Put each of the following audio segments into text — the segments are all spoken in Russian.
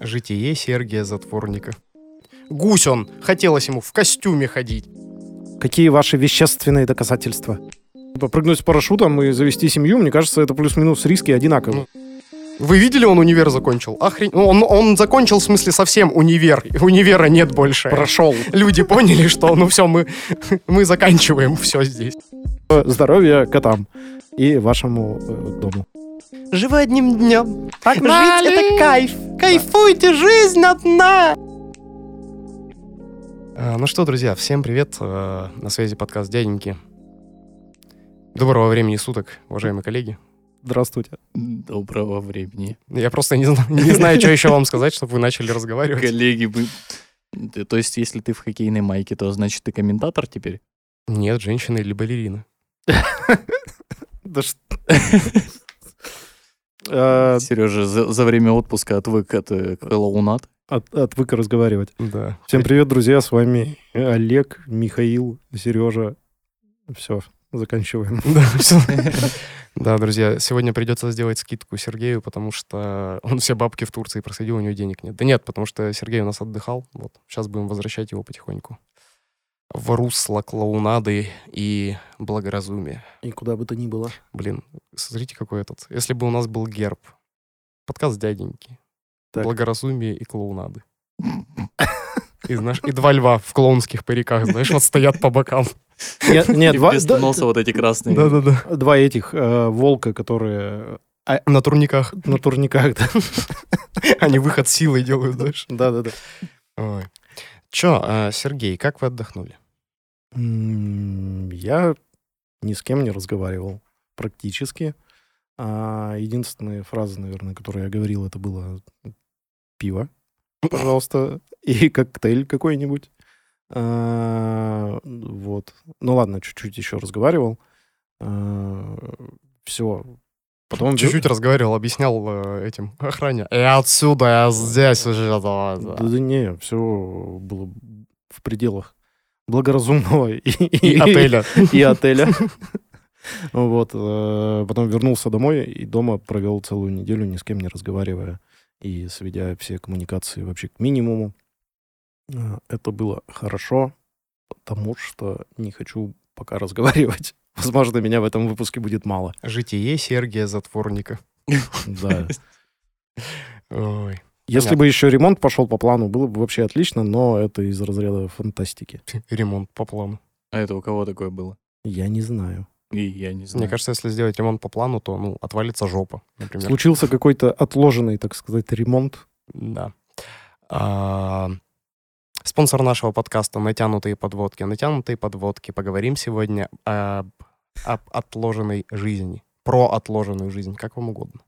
Житие Сергия Затворника. Гусь он, хотелось ему в костюме ходить. Какие ваши вещественные доказательства? Прыгнуть с парашютом и завести семью, мне кажется, это плюс-минус риски одинаковые. Вы видели, он универ закончил? Охрен... ну, Он, он закончил, в смысле, совсем универ. Универа нет больше. Прошел. Люди поняли, что ну все, мы, мы заканчиваем все здесь. Здоровья котам и вашему э, дому. Живи одним днем. Погнали! Жить это кайф. Кайфуйте, жизнь одна. А, Ну что, друзья, всем привет. А, На связи подкаст «Дяденьки». Доброго времени суток, уважаемые коллеги. Здравствуйте. Доброго времени. Я просто не, зна- не знаю, что еще вам сказать, чтобы вы начали разговаривать. Коллеги. Т- То есть, если ты в хоккейной майке, то значит ты комментатор теперь? Нет, женщина или балерина. Да что... Э, Сережа за, за время отпуска отвык от э, клоунат. От, отвык разговаривать. Да. Всем привет, друзья, с вами Олег, Михаил, Сережа. Все, заканчиваем. Да, друзья, сегодня придется сделать скидку Сергею, потому что он все бабки в Турции просадил, у него денег нет. Да нет, потому что Сергей у нас отдыхал. Вот. Сейчас будем возвращать его потихоньку в русло клоунады и благоразумия. И куда бы то ни было. Блин, смотрите, какой этот. Если бы у нас был герб. Подкаст дяденьки. Так. Благоразумие и клоунады. И, знаешь, и два льва в клоунских париках, знаешь, вот стоят по бокам. Нет, нет, два, вместо да- носа вот эти красные. Да-да-да. два этих э, волка, которые На турниках. на турниках. да. Они выход силой делают, знаешь. Да-да-да. Ой. Чё, а, Сергей, как вы отдохнули? Я ни с кем не разговаривал практически. А единственные фразы, наверное, которые я говорил, это было пиво, пожалуйста, и коктейль какой-нибудь. А, Вот. Ну ладно, чуть-чуть еще разговаривал. Все. Потом Чуть-чуть разговаривал, объяснял э, этим охране. Я отсюда, я здесь уже. да, Да, да». да не, все было в пределах благоразумного и, И отеля. и отеля. Вот. э, Потом вернулся домой и дома провел целую неделю, ни с кем не разговаривая и сведя все коммуникации вообще к минимуму. Э, Это было хорошо, потому что не хочу пока разговаривать. Возможно, меня в этом выпуске будет мало. Житие Сергия Затворника. Да. Ой. Если Понятно. бы еще ремонт пошел по плану, было бы вообще отлично, но это из разряда фантастики. Ремонт по плану. А это у кого такое было? Я не знаю. И я не знаю. Мне кажется, если сделать ремонт по плану, то ну, отвалится жопа, например. Случился какой-то отложенный, так сказать, ремонт. Да. А, Спонсор нашего подкаста «Натянутые подводки». «Натянутые подводки». Поговорим сегодня об, об отложенной жизни. Про отложенную жизнь, как вам угодно.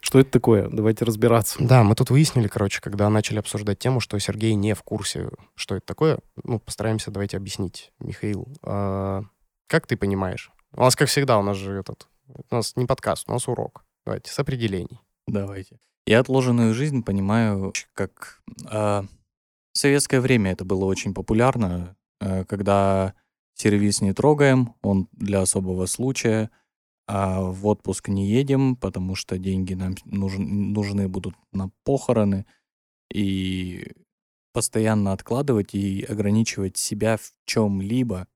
Что это такое? Давайте разбираться. Да, мы тут выяснили, короче, когда начали обсуждать тему, что Сергей не в курсе, что это такое. Ну, постараемся, давайте объяснить. Михаил, а, как ты понимаешь? У нас, как всегда, у нас же этот... У нас не подкаст, у нас урок. Давайте, с определений. Давайте. Я отложенную жизнь понимаю как... а, в советское время это было очень популярно, э, когда сервис не трогаем, он для особого случая, а в отпуск не едем, потому что деньги нам нужен- нужны будут на похороны, и постоянно откладывать и ограничивать себя в чем-либо.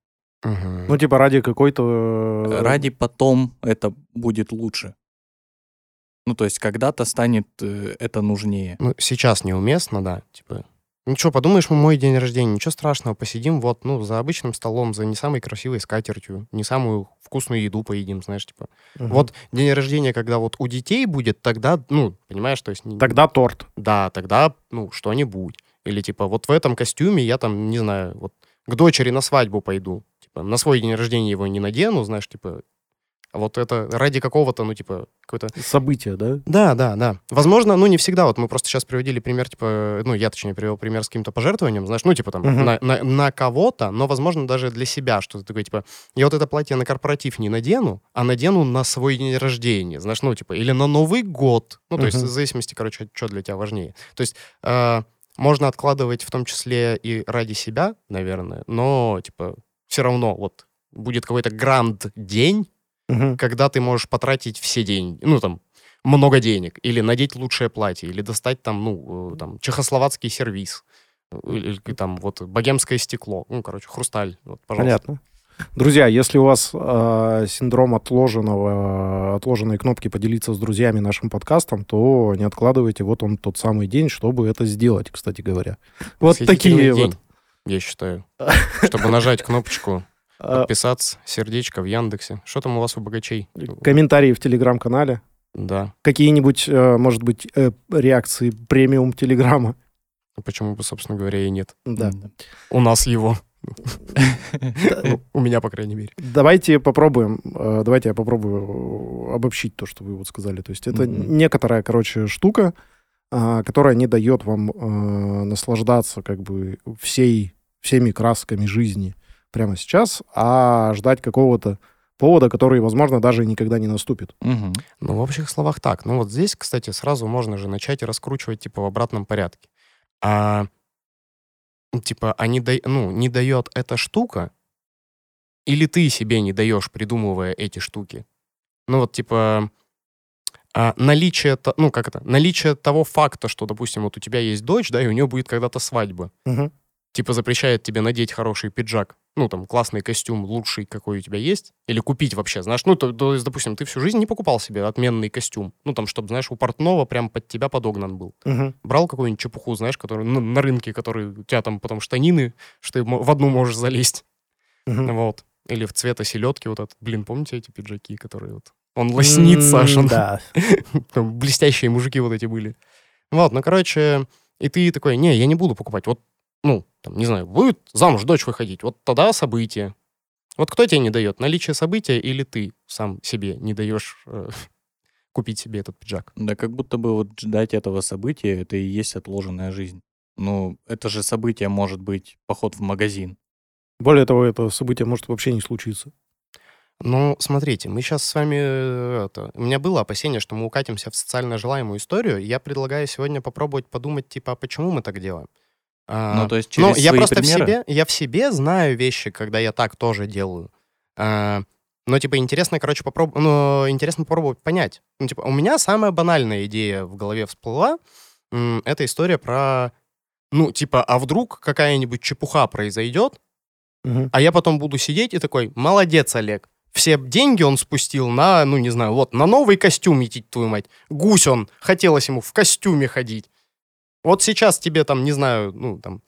Мгм. Ну, типа ради какой-то... э, Ради потом это будет лучше. Ну, то есть когда-то станет э, это нужнее. Ну, сейчас неуместно, да, типа... Что, подумаешь, мой день рождения, ничего страшного, посидим вот, ну, за обычным столом, за не самой красивой скатертью, не самую вкусную еду поедим, знаешь, типа. мгм. Вот день рождения, когда вот у детей будет, тогда, ну, понимаешь, то есть... Тогда торт. Да, тогда, ну, что-нибудь. Или, типа, вот в этом костюме я там, не знаю, вот к дочери на свадьбу пойду. Типа, на свой день рождения его не надену, знаешь, типа... Вот это ради какого-то, ну, типа, какой-то События, да? да, да, да. Возможно, ну не всегда. Вот мы просто сейчас приводили пример, типа, ну я точнее привел пример с каким-то пожертвованием, знаешь, ну типа там Мгм. на, на- на кого-то, но возможно даже для себя что-то такое, типа, я вот это платье на корпоратив не надену, а надену на свой день рождения, знаешь, ну типа, или на Новый год. Ну то есть Мгм. в зависимости, короче, что для тебя важнее. То есть э, можно откладывать в том числе и ради себя, наверное, но типа все равно вот будет какой-то гранд день, Мгм. когда ты можешь потратить все деньги. Ну, там, много денег, или надеть лучшее платье, или достать там, ну, э, там, чехословацкий сервис, э, или, там вот богемское стекло, ну, короче, хрусталь, вот, пожалуйста. Понятно. Друзья, если у вас э, синдром отложенного, отложенной кнопки поделиться с друзьями нашим подкастом, то не откладывайте, вот он тот самый день, чтобы это сделать, кстати говоря. Вот такие Восхитительный вот. день, я считаю, чтобы нажать кнопочку, подписаться, сердечко в Яндексе. Что там у вас у богачей? комментарии в телеграм-канале. Да, Какие-нибудь, э, может быть, э, реакции премиум телеграма. почему бы, собственно говоря, и нет. Да. У нас его. У меня, по крайней мере. Давайте попробуем, э, давайте я попробую обобщить то, что вы вот сказали. То есть это некоторая, короче, штука, а, которая не дает вам наслаждаться как бы всей, всеми красками жизни прямо сейчас, а ждать какого-то повода, который, возможно, даже никогда не наступит. Мгм. Ну, в общих словах так. Ну, вот здесь, кстати, сразу можно же начать и раскручивать, типа, в обратном порядке. А, ну, типа, а не, дай- ну, не дает эта штука, или ты себе не даешь, придумывая эти штуки? Ну, вот, типа, а, наличие, то- ну, как это, наличие того факта, что, допустим, вот у тебя есть дочь, да, и у нее будет когда-то свадьба, Мгм. типа, запрещает тебе надеть хороший пиджак, ну, там, классный костюм, лучший, какой у тебя есть, или купить вообще, знаешь, ну, то, то есть, допустим, ты всю жизнь не покупал себе отменный костюм, ну, там, чтобы, знаешь, у портного прям под тебя подогнан был. Мгм. Брал какую-нибудь чепуху, знаешь, которую ну, на рынке, который у тебя там потом штанины, что ты в одну можешь залезть, Мгм. вот. Или в цвета селедки вот этот. Блин, помните эти пиджаки, которые вот... Он лоснится аж, он- Да. блестящие мужики вот эти были. Вот, ну, короче, и ты такой, не, я не буду покупать. Вот, ну, там, не знаю, будет замуж дочь выходить, вот тогда событие. Вот кто тебе не дает? Наличие события или ты сам себе не даешь э, купить себе этот пиджак? Да как будто бы вот ждать этого события, это и есть отложенная жизнь. Ну, это же событие может быть поход в магазин. Более того, это событие может вообще не случиться. Ну, смотрите, мы сейчас с вами... э, Это, у меня было опасение, что мы укатимся в социально желаемую историю. Я предлагаю сегодня попробовать подумать, типа, а почему мы так делаем? А, Ну, то есть Ну, через я свои просто примеры? в себе, я в себе знаю вещи, когда я так тоже делаю. А, но, типа, интересно, короче, попроб... ну, интересно попробовать понять. Ну, типа, у меня самая банальная идея в голове всплыла. Это история про, ну, типа, а вдруг какая-нибудь чепуха произойдет, Мгм. а я потом буду сидеть и такой, молодец, Олег. Все деньги он спустил на, ну, не знаю, вот, на новый костюм идти, твою мать. Гусь он, хотелось ему в костюме ходить. Вот сейчас тебе там, не знаю, ну, там,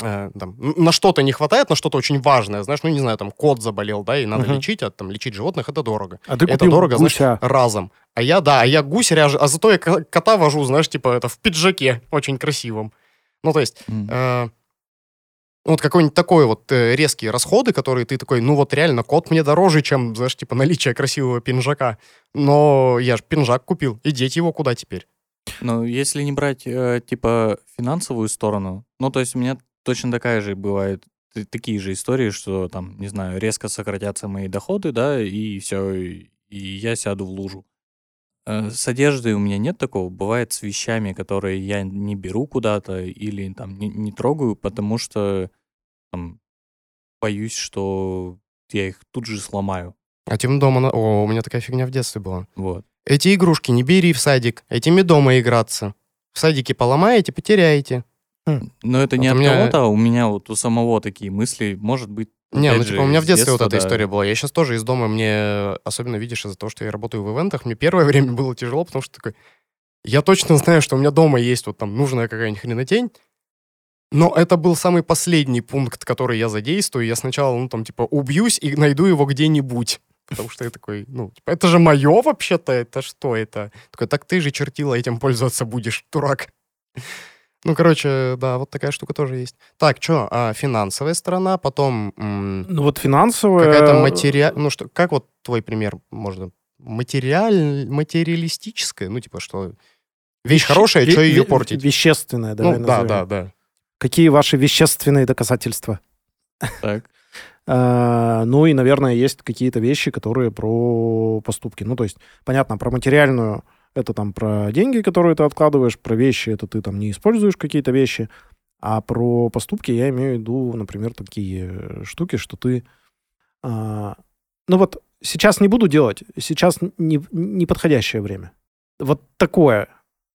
э, там, на что-то не хватает, на что-то очень важное, знаешь, ну, не знаю, там, кот заболел, да, и надо Мгм. лечить, а там, лечить животных, это дорого. А ты Это дорого, знаешь, гуся. разом. А я, да, а я гусь ряжу, а зато я ко- кота вожу, знаешь, типа, это в пиджаке очень красивом. Ну, то есть, М. э, вот какой-нибудь такой вот э, резкие расходы, которые ты такой, ну вот реально, кот мне дороже, чем, знаешь, типа наличие красивого пинжака. Но я же пинжак купил, и деть его куда теперь? Ну, если не брать, э, типа, финансовую сторону, ну, то есть у меня точно такая же бывает, такие же истории, что там, не знаю, резко сократятся мои доходы, да, и все, и, я сяду в лужу. Э, С одеждой у меня нет такого. Бывает с вещами, которые я не беру куда-то или там не, не трогаю, потому что там, боюсь, что я их тут же сломаю. А тем дома... О, у меня такая фигня в детстве была. Вот. Эти игрушки не бери в садик, этими дома играться. В садике поломаете, потеряете. Но это не от меня- кого-то, а у меня вот у самого такие мысли, может быть, Не, опять ну типа у меня в детстве вот эта да. история была. Я сейчас тоже из дома, мне, особенно видишь, из-за того, что я работаю в ивентах, мне первое время было тяжело, потому что такой, я точно знаю, что у меня дома есть вот там нужная какая-нибудь хренотень, но это был самый последний пункт, который я задействую. Я сначала, ну там, типа, убьюсь и найду его где-нибудь. Потому что я такой, ну, типа, это же мое вообще-то, это что это? Такой, так ты же чертила этим пользоваться будешь, дурак. Ну, короче, да, вот такая штука тоже есть. Так, что, а финансовая сторона, потом м, Ну вот финансовая... какая-то материал... Ну, что, как вот твой пример можно... Материаль... Материалистическая? Ну, типа, что... Вещь вещ- хорошая, ве- что ее ве- портить? Вещественная, давай ну, да, да, да. Какие ваши вещественные доказательства? Так. А, Ну и, наверное, есть какие-то вещи, которые про поступки. Ну, то есть, понятно, про материальную это там про деньги, которые ты откладываешь, про вещи это ты там не используешь какие-то вещи, а про поступки я имею в виду, например, такие э, штуки, что ты... а, Ну вот сейчас не буду делать, сейчас не, не подходящее время. Вот такое,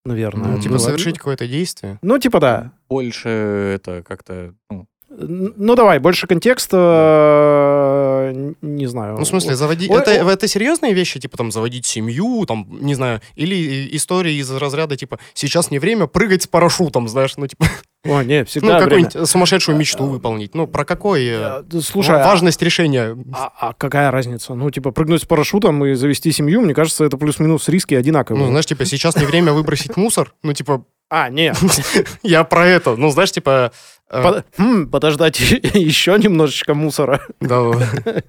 наверное. Ну, типа совершить какое-то действие. Ну, типа да. Больше это как-то... ну, Ну, давай, больше контекста, э, не знаю. Ну, в смысле, заводить... Ой, это, ой. это серьезные вещи, типа, там, заводить семью, там, не знаю, или истории из разряда, типа, сейчас не время прыгать с парашютом, знаешь, ну, типа, О, не, ну, всегда время. какую-нибудь сумасшедшую мечту выполнить. Ну, про какой... э, Э, Слушай, а- важность решения. а, а какая разница? Ну, типа, прыгнуть с парашютом и завести семью, мне кажется, это плюс-минус риски одинаковые. Ну, знаешь, типа, сейчас не время выбросить мусор. Ну, типа, а, не, я про это. Ну, знаешь, типа... э, Под- хм, подождать еще немножечко мусора. Да.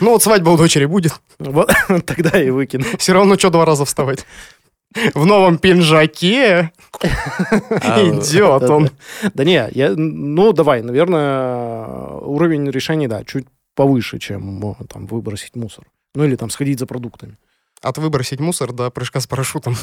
Ну, вот свадьба у дочери будет. Вот тогда и выкину. Все равно что два раза вставать. В новом пинжаке идет он. Да не, я, ну, давай, наверное, уровень решений, да, чуть повыше, чем там выбросить мусор. Ну, или там сходить за продуктами. От выбросить мусор до прыжка с парашютом.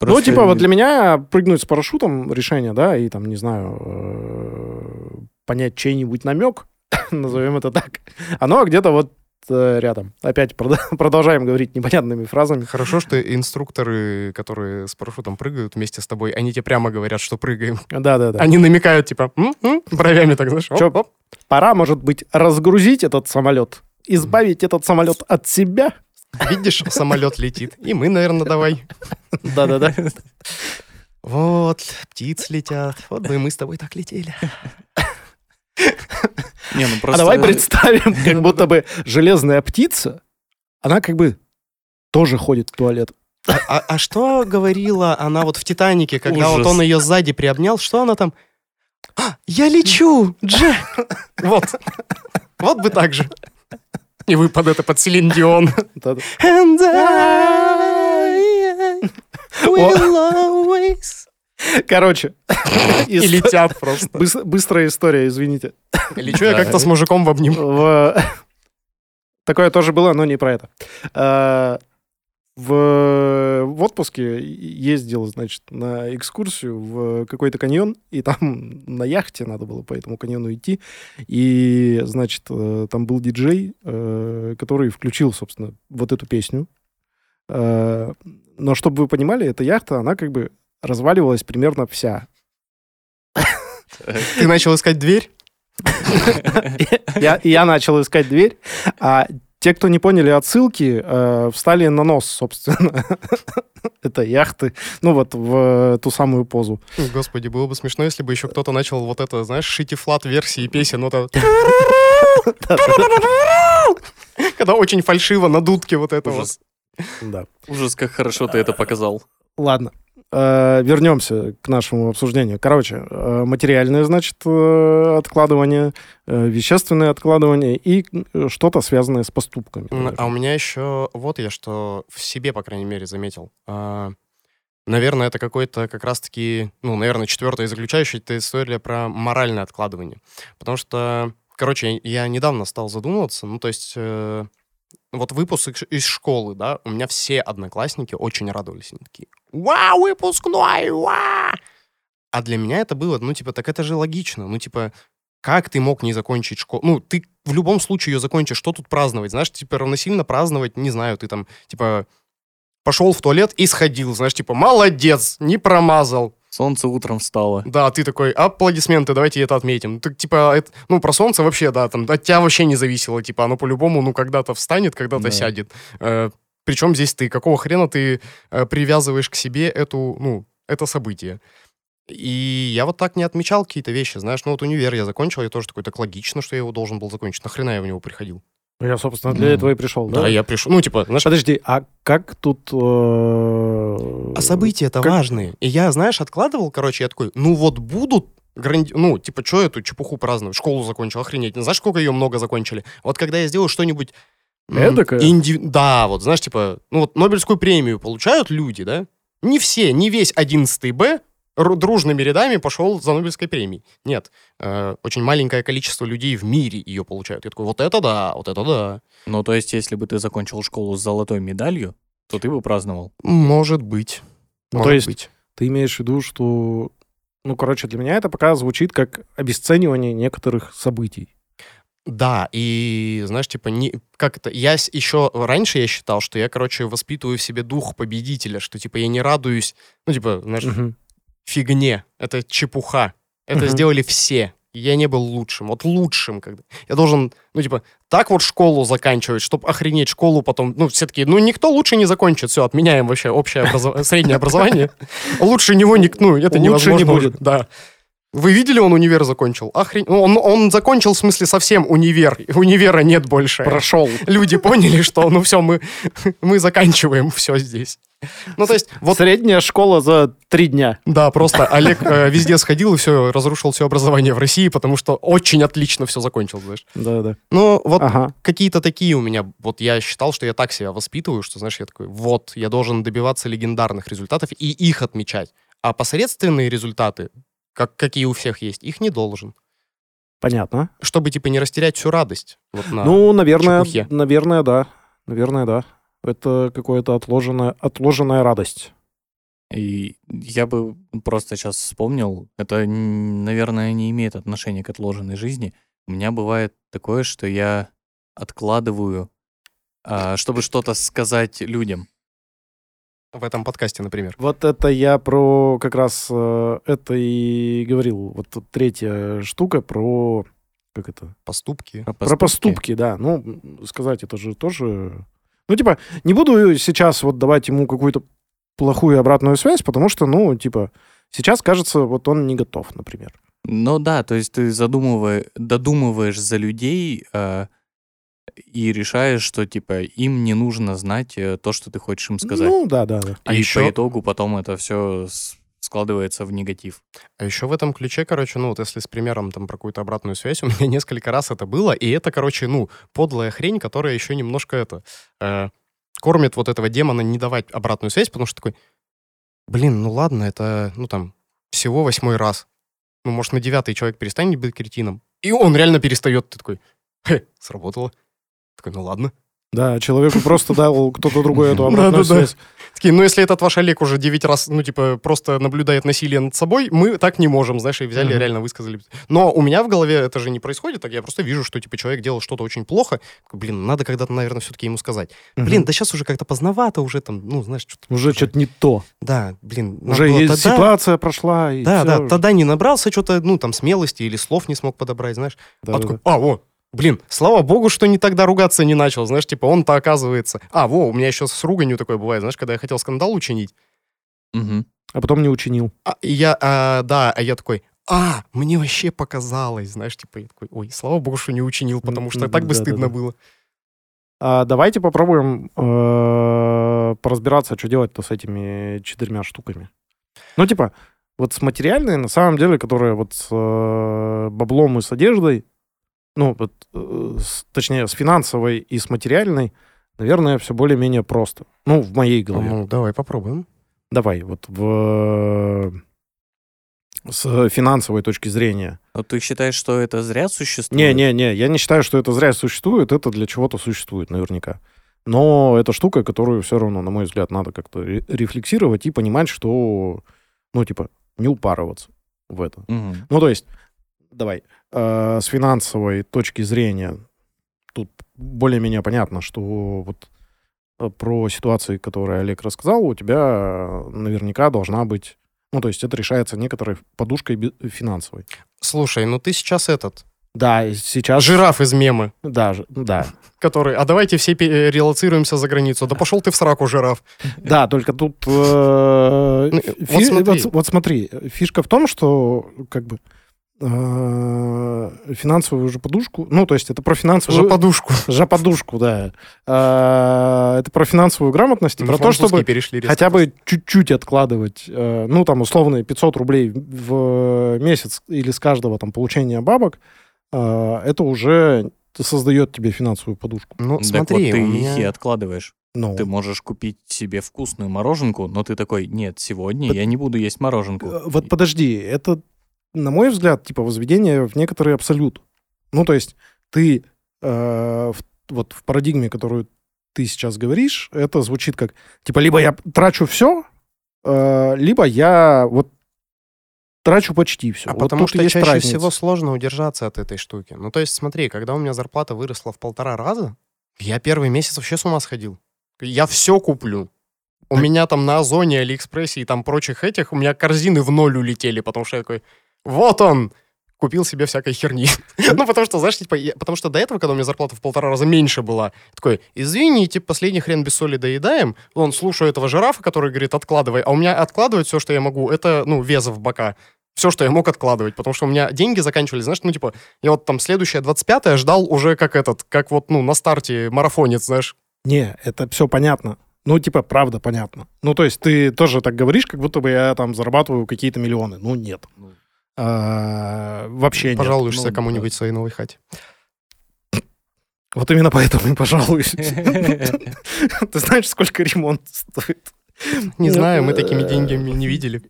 Ну, просто типа, вот для меня прыгнуть с парашютом решение, да, и там, не знаю, э, понять чей-нибудь намек, назовем это так, оно где-то вот э, рядом. Опять продолжаем говорить непонятными фразами. Хорошо, что инструкторы, которые с парашютом прыгают вместе с тобой, они тебе прямо говорят, что прыгаем. Да-да-да. Они намекают, типа, «М? М?» бровями так, знаешь. Чё? оп, оп. Пора, может быть, разгрузить этот самолет, избавить этот самолет от себя. Видишь, самолет летит. И мы, наверное, давай. Да-да-да. Вот, птицы летят. Вот бы и мы с тобой так летели. Не, ну А просто... давай представим, как будто бы железная птица, она как бы тоже ходит в туалет. А, а- а что говорила она вот в «Титанике», когда вот Ужас. он ее сзади приобнял? Что она там? «А, я лечу, Джек! Вот. Вот бы так же. И вы под это, под Селин Дион. And I will always... Короче, И летят просто. быс- быстрая история, извините. Лечу я как-то с мужиком в обним. В- Такое тоже было, но не про это. Э, В, в отпуске ездил, значит, на экскурсию в какой-то каньон, и там на яхте надо было по этому каньону идти. И, значит, э, там был диджей, э, который включил, собственно, вот эту песню. Э, Но чтобы вы понимали, эта яхта, она как бы разваливалась примерно вся. Ты начал искать дверь? Я, начал искать дверь, а те, кто не поняли отсылки, э, встали на нос, собственно, это яхты, ну вот в ту самую позу. Господи, было бы смешно, если бы еще кто-то начал вот это, знаешь, шити флат версии песен, вот это... Когда очень фальшиво на дудке вот это вот. Ужас. Да. Ужас, как хорошо ты это показал. Ладно. Э, Вернемся к нашему обсуждению. Короче, э, материальное, значит, э, откладывание, э, вещественное откладывание и э, что-то связанное с поступками. М, А у меня еще вот я что в себе, по крайней мере, заметил. А, Наверное, это какой-то как раз-таки, ну, наверное, четвертая и заключающая это история про моральное откладывание. Потому что, короче, я недавно стал задумываться, ну, то есть, э, вот выпуск из- школы, да, у меня все одноклассники очень радовались. Они такие, вау, выпускной, вау! А для меня это было, ну, типа, так это же логично. Ну, типа, как ты мог не закончить школу? Ну, ты в любом случае ее закончишь. Что тут праздновать? Знаешь, типа, равносильно праздновать, не знаю, ты там, типа, пошел в туалет и сходил. Знаешь, типа, молодец, не промазал. Солнце утром встало. Да, ты такой, аплодисменты, давайте это отметим. Так, типа, это- ну, про солнце вообще, да, там, от тебя вообще не зависело, типа, оно по-любому, ну, когда-то встанет, когда-то Да. сядет. причем здесь ты, какого хрена ты э, привязываешь к себе эту, ну, это событие? И я вот так не отмечал какие-то вещи, знаешь, ну, вот универ я закончил, я тоже такой, так логично, что я его должен был закончить. Нахрена я в него приходил? Я, собственно, для Ну, этого и пришел, да? Да, я пришел, ну, типа, знаешь, Подожди, а как тут... э, А события-то Как- важные. И я, знаешь, откладывал, короче, я такой, ну вот будут гранди... Ну, типа, что эту чепуху праздновать? Школу закончил, охренеть. Знаешь, сколько ее много закончили? Вот когда я сделаю что-нибудь... Эдакое? инди- Да, вот, знаешь, типа, ну вот Нобелевскую премию получают люди, да? Не все, не весь 11 Б дружными рядами пошел за Нобелевской премией. Нет, э, очень маленькое количество людей в мире ее получают. Я такой, вот это да, вот это да. Ну, то есть, если бы ты закончил школу с золотой медалью, то ты бы праздновал. Может быть. Ну, Может то есть быть. Ты имеешь в виду, что... Ну, короче, для меня это пока звучит как обесценивание некоторых событий. Да, и знаешь, типа, не, как это, я с- еще раньше я считал, что я, короче, воспитываю в себе дух победителя, что, типа, я не радуюсь, ну, типа, знаешь, Мгм. Фигне, это чепуха, это Мгм. сделали все, я не был лучшим, вот лучшим, когда я должен, ну, типа, так вот школу заканчивать, чтобы охренеть школу потом, ну, все таки ну, никто лучше не закончит, все, отменяем вообще общее образов- среднее образование, лучше него, ник- ну, это Лучше невозможно не уже, будет. да. Вы видели, он универ закончил? Охрен... ну, Он, он закончил, в смысле, совсем универ. Универа нет больше. Прошел. Люди поняли, что, ну все, мы, мы заканчиваем все здесь. Ну, то есть, вот, Средняя школа за три дня. да, просто Олег э, везде сходил и все, разрушил все образование в России, потому что очень отлично все закончил, знаешь. Да-да. Ну, вот Ага. какие-то такие у меня, вот я считал, что я так себя воспитываю, что, знаешь, я такой, вот, я должен добиваться легендарных результатов и их отмечать. А посредственные результаты, как, какие у всех есть, их не должен. Понятно. Чтобы, типа, не растерять всю радость. Вот на... Ну, наверное, чепухе. наверное, да. Наверное, да. Это какое-то отложенная, отложенная радость. И я бы просто сейчас вспомнил, это, наверное, не имеет отношения к отложенной жизни. У меня бывает такое, что я откладываю, а, чтобы что-то сказать людям. В этом подкасте, например. Вот это я про как раз э, это и говорил. Вот третья штука про как это? Поступки. Про поступки, да. Ну, сказать это же тоже... Ну, типа, не буду сейчас вот давать ему какую-то плохую обратную связь, потому что, ну, типа, сейчас, кажется, вот он не готов, например. Ну да, то есть ты задумываешь, додумываешь за людей а, и решаешь, что типа им не нужно знать э, то, что ты хочешь им сказать. Ну, да, да, да. А и еще- по итогу потом это все складывается в негатив. А еще в этом ключе, короче, ну вот если с примером там про какую-то обратную связь, у меня несколько раз это было, и это, короче, ну, подлая хрень, которая еще немножко это, э, кормит вот этого демона не давать обратную связь, потому что такой, блин, ну ладно, это, ну там, всего восьмой раз. Ну, может, на девятый человек перестанет быть кретином. И он реально перестает. Ты такой, хе, сработало. Такой, ну ладно. Да, человеку просто дал кто-то другой эту обратную связь. Такие, ну, если этот ваш Олег уже 9 раз, ну, типа, просто наблюдает насилие над собой, мы так не можем, знаешь, и взяли, реально высказали. Но у меня в голове это же не происходит, так я просто вижу, что, типа, человек делал что-то очень плохо. Блин, надо когда-то, наверное, все-таки ему сказать. Блин, да сейчас уже как-то поздновато, уже там, ну, знаешь, что-то... Уже что-то не то. Да, блин. Уже есть ситуация прошла. Да, да, тогда не набрался что-то, ну, там, смелости или слов не смог подобрать, знаешь. А а, о, блин, слава богу, что не тогда ругаться не начал, знаешь, типа, он-то оказывается... А, во, у меня еще с руганью такое бывает, знаешь, когда я хотел скандал учинить, Мгм. А потом не учинил. А, и я, а, да, а я такой, а, мне вообще показалось, знаешь, типа, я такой, ой, слава богу, что не учинил, потому что так бы стыдно было. А давайте попробуем э, поразбираться, что делать-то с этими четырьмя штуками. Ну, типа, вот с материальной, на самом деле, которая вот с э, баблом и с одеждой, ну, вот, э, с- точнее, с финансовой и с материальной, наверное, все более-менее просто. Ну, в моей голове. Ну, давай попробуем. Давай, вот в... С финансовой точки зрения. Вот ты считаешь, что это зря существует? Не-не-не, я не считаю, что это зря существует, это для чего-то существует наверняка. Но это штука, которую все равно, на мой взгляд, надо как-то ре- рефлексировать и понимать, что, ну, типа, не упарываться в это. Мгм. Ну, то есть, давай, э, с финансовой точки зрения, тут более-менее понятно, что вот э, про ситуации, которые Олег рассказал, у тебя э, наверняка должна быть, ну, то есть это решается некоторой подушкой финансовой. Слушай, ну ты сейчас этот, Да, сейчас... жираф из мемы, Да, да. который, а давайте все релоцируемся за границу. Да пошел ты в сраку, жираф. Да, только тут... Ну, вот смотри. вот- смотри, фишка в том, что как бы финансовую же подушку, ну, то есть это про финансовую... подушку. Жоподушку, да. А, Это про финансовую грамотность и про то, чтобы перешли хотя бы чуть-чуть откладывать, э, ну, там, условные 500 рублей в месяц или с каждого там получения бабок, э, это уже создает тебе финансовую подушку. Ну, Так смотри, вот ты их и откладываешь. Ну, Ты можешь купить себе вкусную мороженку, но ты такой, нет, сегодня Под- я не буду есть мороженку. э, вот подожди, это, на мой взгляд, типа возведение в некоторый абсолют. Ну, то есть ты э, в- вот в парадигме, которую ты сейчас говоришь, это звучит как, типа, либо я трачу все, либо я вот трачу почти все. А вот потому что чаще разница. всего сложно удержаться от этой штуки. Ну, то есть, смотри, когда у меня зарплата выросла в полтора раза, я первый месяц вообще с ума сходил. Я все куплю. У меня там на Озоне, Алиэкспрессе и там прочих этих, у меня корзины в ноль улетели, потому что я такой, вот он, купил себе всякой херни. ну, потому что, знаешь, типа, я- потому что до этого, когда у меня зарплата в полтора раза меньше была, такой, извините, последний хрен без соли доедаем. Он, слушаю этого жирафа, который говорит, откладывай. А у меня откладывать все, что я могу, это, ну, веза в бока. Все, что я мог откладывать, потому что у меня деньги заканчивались, знаешь, ну, типа, я вот там следующее 25-е ждал уже как этот, как вот, ну, на старте марафонец, знаешь. Не, это все понятно. Ну, типа, правда понятно. Ну, то есть ты тоже так говоришь, как будто бы я там зарабатываю какие-то миллионы. Ну, нет. Ну. А, вообще нет. Пожалуешься ну, кому-нибудь в своей новой хате. Вот именно поэтому и пожалуюсь. Ты знаешь, сколько ремонт стоит? Не знаю, мы такими э, деньгами не видели.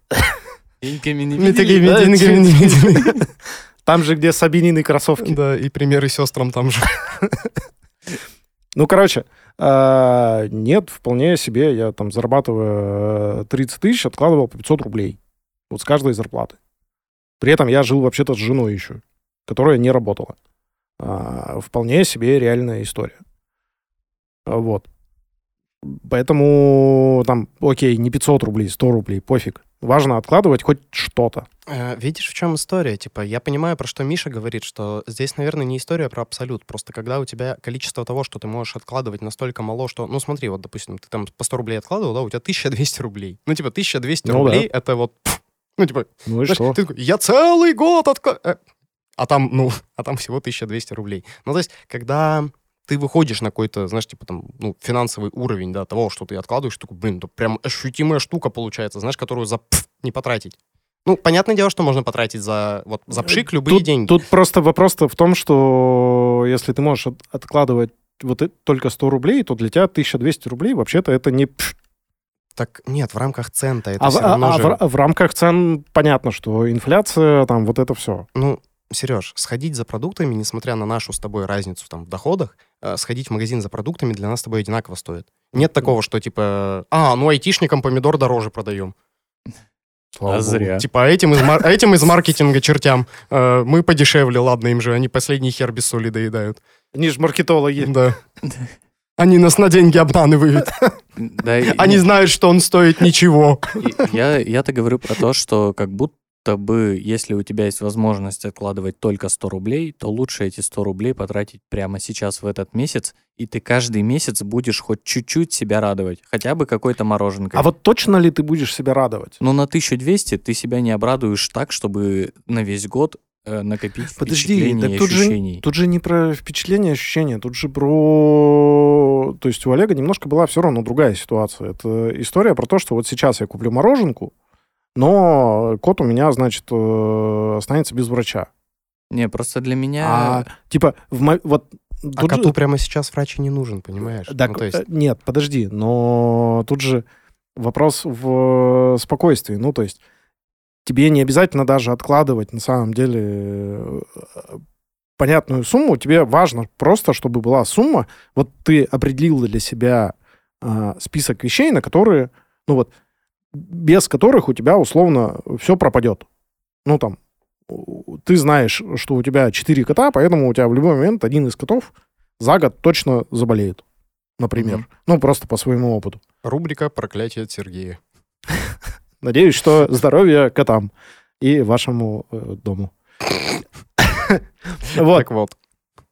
Деньгами не Мы видели? такими да, деньгами не видели. Там же, где Сабинины кроссовки. Да, и примеры сестрам там же. Ну, короче, а, нет, вполне себе я там зарабатываю э, 30 тысяч, откладывал по 500 рублей. Вот с каждой зарплаты. При этом я жил вообще-то с женой еще, которая не работала. А, Вполне себе реальная история. А, Вот. Поэтому там, окей, не 500 рублей, 100 рублей, пофиг. Важно откладывать хоть что-то. Э, Видишь, в чем история? Типа, я понимаю, про что Миша говорит, что здесь, наверное, не история про абсолют. Просто когда у тебя количество того, что ты можешь откладывать, настолько мало, что... Ну, смотри, вот, допустим, ты там по 100 рублей откладывал, да, у тебя 1200 рублей. Ну, типа, 1200 Ну да. рублей, это вот... пф, Ну, типа, Ну и знаешь, что? ты такой, я целый год откладываю... А там, ну, а там всего 1200 рублей. Ну, то есть, когда ты выходишь на какой-то, знаешь, типа там, ну, финансовый уровень, да, того, что ты откладываешь, такой, блин, это прям ощутимая штука получается, знаешь, которую за пф не потратить. Ну, понятное дело, что можно потратить за, вот, за пшик любые тут, деньги. Тут просто вопрос-то в том, что если ты можешь от- откладывать вот только 100 рублей, то для тебя 1200 рублей вообще-то это не... пш. Так нет, в рамках цента это А, в, все равно а- а же... в ра- в рамках цен понятно, что инфляция, там вот это все. Ну, Сереж, сходить за продуктами, несмотря на нашу с тобой разницу там в доходах, э, сходить в магазин за продуктами для нас с тобой одинаково стоит. Нет такого, что типа, а, ну айтишникам помидор дороже продаем. Слава А богу. зря. Типа, а этим из, мар- а этим из маркетинга чертям э, мы подешевле, ладно, им же, они последний хер без соли доедают. Они же маркетологи. Да. Они нас на деньги обманывают. Да, и- Они знают, что он стоит ничего. И Я, я-то говорю про то, что как будто бы, если у тебя есть возможность откладывать только 100 рублей, то лучше эти 100 рублей потратить прямо сейчас в этот месяц, и ты каждый месяц будешь хоть чуть-чуть себя радовать. Хотя бы какой-то мороженкой. А вот точно ли ты будешь себя радовать? Но на 1200 ты себя не обрадуешь так, чтобы на весь год накопить Подожди, так и тут же, ощущений. тут же не про впечатление, ощущения, тут же про... То есть у Олега немножко была все равно другая ситуация. Это история про то, что вот сейчас я куплю мороженку, но кот у меня, значит, э, останется без врача. Не, просто для меня... А типа, в мо- вот... А тут же- коту прямо сейчас врач и не нужен, понимаешь? Так, Ну, то есть, э, Нет, подожди, но тут же вопрос в спокойствии. Ну, то есть тебе не обязательно даже откладывать на самом деле э, понятную сумму. Тебе важно просто, чтобы была сумма. Вот ты определил для себя а, список вещей, на которые, ну вот, без которых у тебя условно все пропадет. Ну, там, ты знаешь, что у тебя четыре кота, поэтому у тебя в любой момент один из котов за год точно заболеет, например. Мгм. Ну, просто по своему опыту. рубрика «Проклятие от Сергея». Надеюсь, что здоровья котам и вашему э, дому. Вот. Так вот.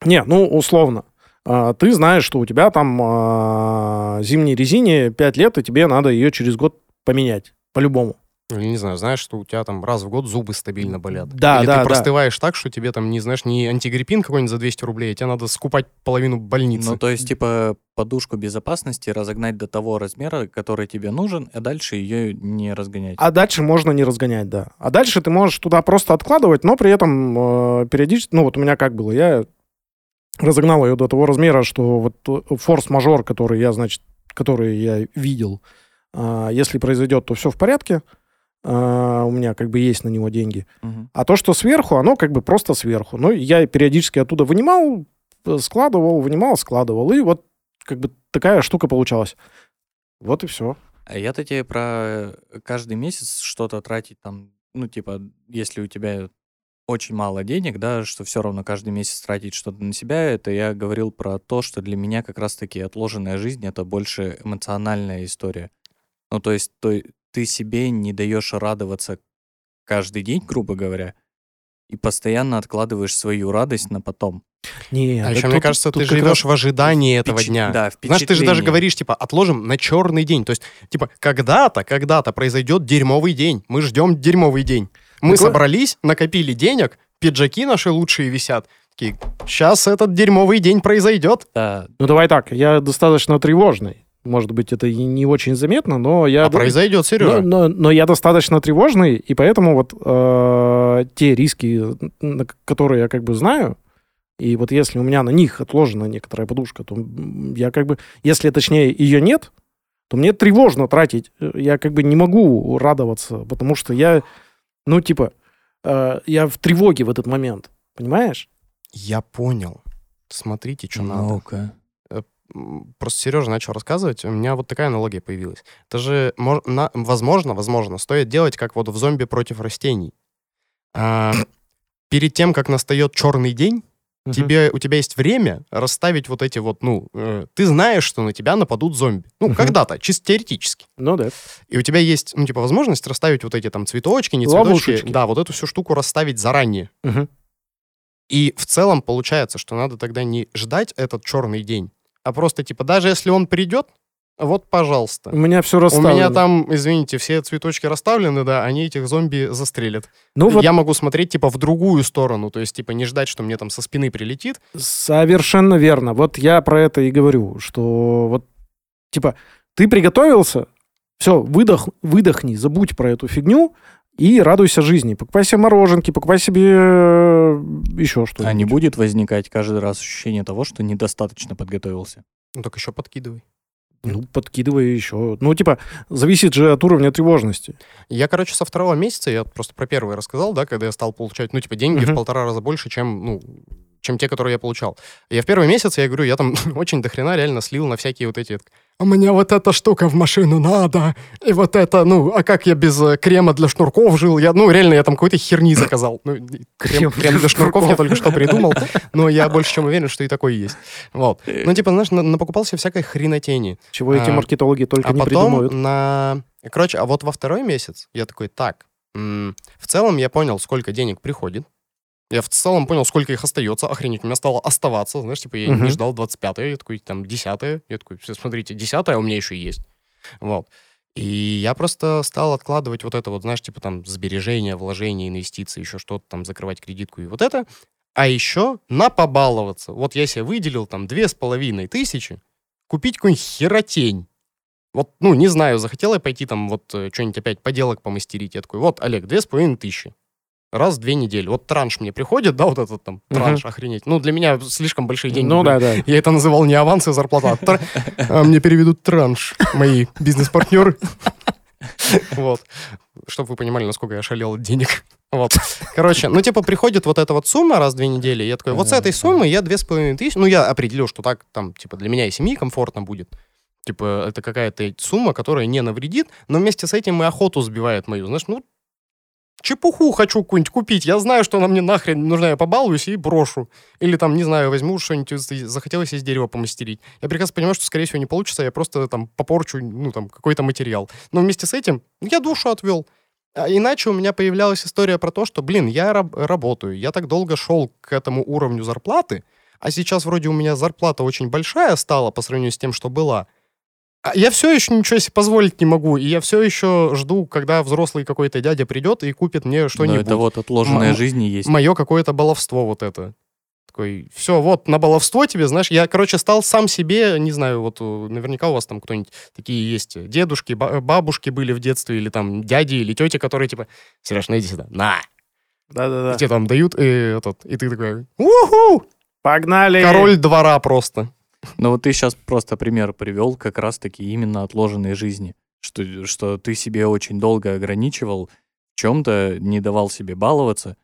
Не, ну, условно. А, Ты знаешь, что у тебя там а, зимней резине 5 лет, и тебе надо ее через год поменять. По-любому. Или, не знаю, знаешь, что у тебя там раз в год зубы стабильно болят. Да, Или да, ты да. простываешь так, что тебе там, не знаешь, не антигриппин какой-нибудь за 200 рублей, а тебе надо скупать половину больницы. Ну, то есть, типа, подушку безопасности разогнать до того размера, который тебе нужен, а дальше ее не разгонять. А дальше можно не разгонять, да. А дальше ты можешь туда просто откладывать, но при этом э, периодически... Ну, вот у меня как было, я разогнал ее до того размера, что вот э, форс-мажор, который я, значит, который я видел, а, если произойдет, то все в порядке. А, у меня как бы есть на него деньги. Мгм. А то, что сверху, оно как бы просто сверху. Ну, я периодически оттуда вынимал, э, складывал, вынимал, складывал. И вот как бы такая штука получалась. Вот и все. А я-то тебе про каждый месяц что-то тратить там ну, типа, если у тебя очень мало денег, да, что все равно каждый месяц тратить что-то на себя, это я говорил про то, что для меня как раз-таки отложенная жизнь — это больше эмоциональная история. Ну, то есть то, ты себе не даешь радоваться каждый день, грубо говоря, и постоянно откладываешь свою радость на потом. Не, А да еще, тут- мне кажется, тут ты живешь раз- в ожидании этого Впечат- дня. Да, Знаешь, ты же даже говоришь, типа, отложим на черный день. То есть, типа, когда-то, когда-то произойдет дерьмовый день. Мы ждем дерьмовый день. Мы Такое- собрались, накопили денег, пиджаки наши лучшие висят. Такие, сейчас этот дерьмовый день произойдет. Да, Ну, давай так, я достаточно тревожный. Может быть, это и не очень заметно, но я... А произойдет, но, Сережа. но, но я достаточно тревожный, и поэтому вот э, те риски, которые я как бы знаю, и вот если у меня на них отложена некоторая подушка, то я как бы, если точнее ее нет, то мне тревожно тратить. Я как бы не могу радоваться, потому что я, ну, типа, э, я в тревоге в этот момент, понимаешь? Я понял. Смотрите, что надо. ну-ка. Просто Сережа начал рассказывать, у меня вот такая аналогия появилась. Это же, мож- на- возможно, возможно, стоит делать, как вот в «Зомби против растений». А, перед тем, как настает черный день, Мгм. тебе, у тебя есть время расставить вот эти вот, ну, э, ты знаешь, что на тебя нападут зомби. Ну, Мгм. когда-то, чисто теоретически. Ну да. И у тебя есть, ну, типа, возможность расставить вот эти там цветочки, не цветочки. Ловушечки. Да, вот эту всю штуку расставить заранее. Мгм. И в целом получается, что надо тогда не ждать этот черный день, а просто, типа, даже если он придет, вот, пожалуйста. У меня все У расставлено. меня там, извините, все цветочки расставлены, да, они этих зомби застрелят. Ну вот Я могу смотреть, типа, в другую сторону, то есть, типа, не ждать, что мне там со спины прилетит. Совершенно верно. Вот я про это и говорю, что вот, типа, ты приготовился, все, выдох, выдохни, забудь про эту фигню и радуйся жизни. Покупай себе мороженки, покупай себе э, еще что-нибудь. А не будет возникать каждый раз ощущение того, что недостаточно подготовился? Ну, так еще подкидывай. Ну, подкидывай еще. Ну, типа, зависит же от уровня тревожности. Я, короче, со второго месяца, я просто про первый рассказал, да, когда я стал получать, ну, типа, деньги Мгм. в полтора раза больше, чем, ну, чем те, которые я получал. Я в первый месяц, я говорю, я там очень дохрена реально слил на всякие вот эти... А мне вот эта штука в машину надо, и вот это, ну, а как я без э, крема для шнурков жил? Я, ну, реально, я там какой-то херни заказал. Ну, крем, Крем для шнурков я только что придумал, но я больше чем уверен, что и такой есть. Вот. Ну, типа, знаешь, на- напокупался всякой хренотени. Чего эти А, маркетологи только А не потом придумают. на... Короче, а вот во второй месяц я такой, так, в целом я понял, сколько денег приходит. Я в целом понял, сколько их остается. Охренеть, у меня стало оставаться. Знаешь, типа я Мгм. не ждал 25 я такой, там, 10 Я такой, «Всё, смотрите, 10 у меня еще есть. Вот. И я просто стал откладывать вот это вот, знаешь, типа там сбережения, вложения, инвестиции, еще что-то там, закрывать кредитку и вот это. А еще на побаловаться. Вот я себе выделил там две с половиной тысячи, купить какую-нибудь херотень. Вот, ну, не знаю, захотел я пойти там вот э, что-нибудь опять поделок помастерить. Я такой, вот, Олег, две с половиной тысячи. Раз в две недели. Вот транш мне приходит, да, вот этот там транш, охренеть. Ну, для меня слишком большие деньги. Ну да, да. Я это называл не аванс и зарплата, а, а мне переведут транш мои бизнес-партнеры. Вот. Чтобы вы понимали, насколько я шалел от денег. Вот. Короче, ну, типа, приходит вот эта вот сумма раз в две недели, я такой, вот с этой суммы я две с половиной тысячи, ну, я определил, что так, там, типа, для меня и семьи комфортно будет. Типа, это какая-то сумма, которая не навредит, но вместе с этим и охоту сбивает мою. Знаешь, ну, чепуху хочу какую-нибудь купить. Я знаю, что она мне нахрен нужна, я побалуюсь и брошу. Или там, не знаю, возьму что-нибудь, захотелось из дерева помастерить. Я прекрасно понимаю, что, скорее всего, не получится, я просто там попорчу, ну, там, какой-то материал. Но вместе с этим я душу отвел. А иначе у меня появлялась история про то, что, блин, я раб- работаю, я так долго шел к этому уровню зарплаты, а сейчас вроде у меня зарплата очень большая стала по сравнению с тем, что была. А я все еще ничего себе позволить не могу, и я все еще жду, когда взрослый какой-то дядя придет и купит мне Но что-нибудь. это вот отложенная М- жизнь есть. Мое какое-то баловство вот это. Такой, все, вот, на баловство тебе, знаешь, я, короче, стал сам себе, не знаю, вот э, наверняка у вас там кто-нибудь такие есть э, дедушки, ба- бабушки были в детстве, или там дяди, или тети, которые типа, Сереж, ну иди сюда, на, Да-да-да. и тебе там дают, и, этот, и ты такой, уху, Погнали! король двора просто. Но вот ты сейчас просто пример привел как раз-таки именно отложенной жизни. Что, что ты себе очень долго ограничивал в чем-то, не давал себе баловаться.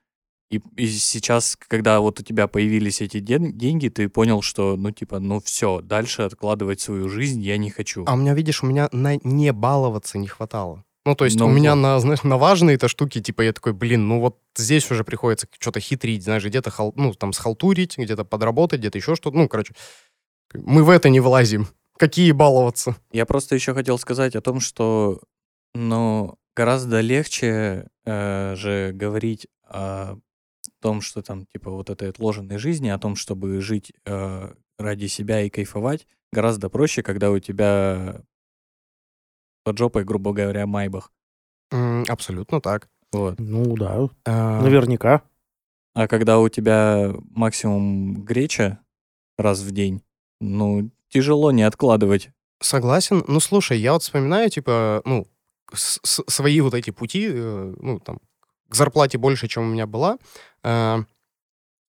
И, и сейчас, когда вот у тебя появились эти ден- деньги, ты понял, что, ну, типа, ну все, дальше откладывать свою жизнь я не хочу. А у меня, видишь, у меня на не баловаться не хватало. Ну, то есть Ну у меня на, знаешь, на важные-то штуки, типа, я такой, блин, ну вот здесь уже приходится что-то хитрить, знаешь, где-то, хал- ну, там, схалтурить, где-то подработать, где-то еще что-то. Ну, короче, мы в это не влазим. Какие баловаться? Я просто еще хотел сказать о том, что, ну, гораздо легче э, же говорить о том, что там, типа, вот этой отложенной жизни, о том, чтобы жить э, ради себя и кайфовать, гораздо проще, когда у тебя под жопой, грубо говоря, майбах. М, абсолютно так. Вот. Ну да, А, наверняка. А когда у тебя максимум греча раз в день, ну, тяжело не откладывать. Согласен. Ну, слушай, я вот вспоминаю, типа, ну, свои вот эти пути, э, ну, там, к зарплате больше, чем у меня была. Э,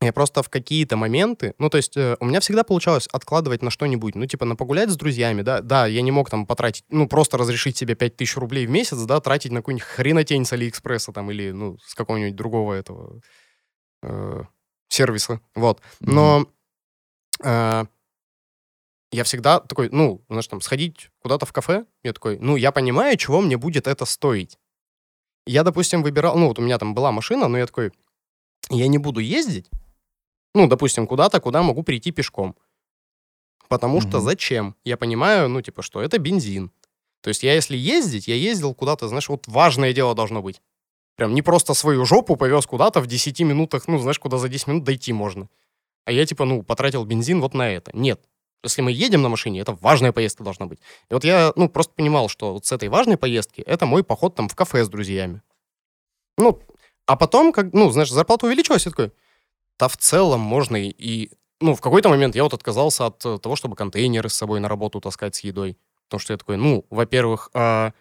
Я просто в какие-то моменты, ну, то есть э, у меня всегда получалось откладывать на что-нибудь, ну, типа, на погулять с друзьями, да, да, я не мог там потратить, ну, просто разрешить себе 5000 рублей в месяц, да, тратить на какую-нибудь хренотень с Алиэкспресса там или, ну, с какого-нибудь другого этого э, сервиса, вот. Но э, я всегда такой, ну, знаешь, там, сходить куда-то в кафе, я такой, ну, я понимаю, чего мне будет это стоить. Я, допустим, выбирал, ну, вот у меня там была машина, но я такой, я не буду ездить, ну, допустим, куда-то, куда могу прийти пешком. Потому что Мгм. зачем? Я понимаю, ну, типа, что это бензин. То есть я, если ездить, я ездил куда-то, знаешь, вот важное дело должно быть. Прям не просто свою жопу повез куда-то в 10 минутах, ну, знаешь, куда за 10 минут дойти можно. А я, типа, ну, потратил бензин вот на это. Нет. Если мы едем на машине, это важная поездка должна быть. И вот я, ну, просто понимал, что вот с этой важной поездки это мой поход там в кафе с друзьями. Ну, а потом, как, ну, знаешь, зарплата увеличилась, я такой, да в целом можно и, ну, в какой-то момент я вот отказался от э, того, чтобы контейнеры с собой на работу таскать с едой. Потому что я такой, ну, во-первых, а,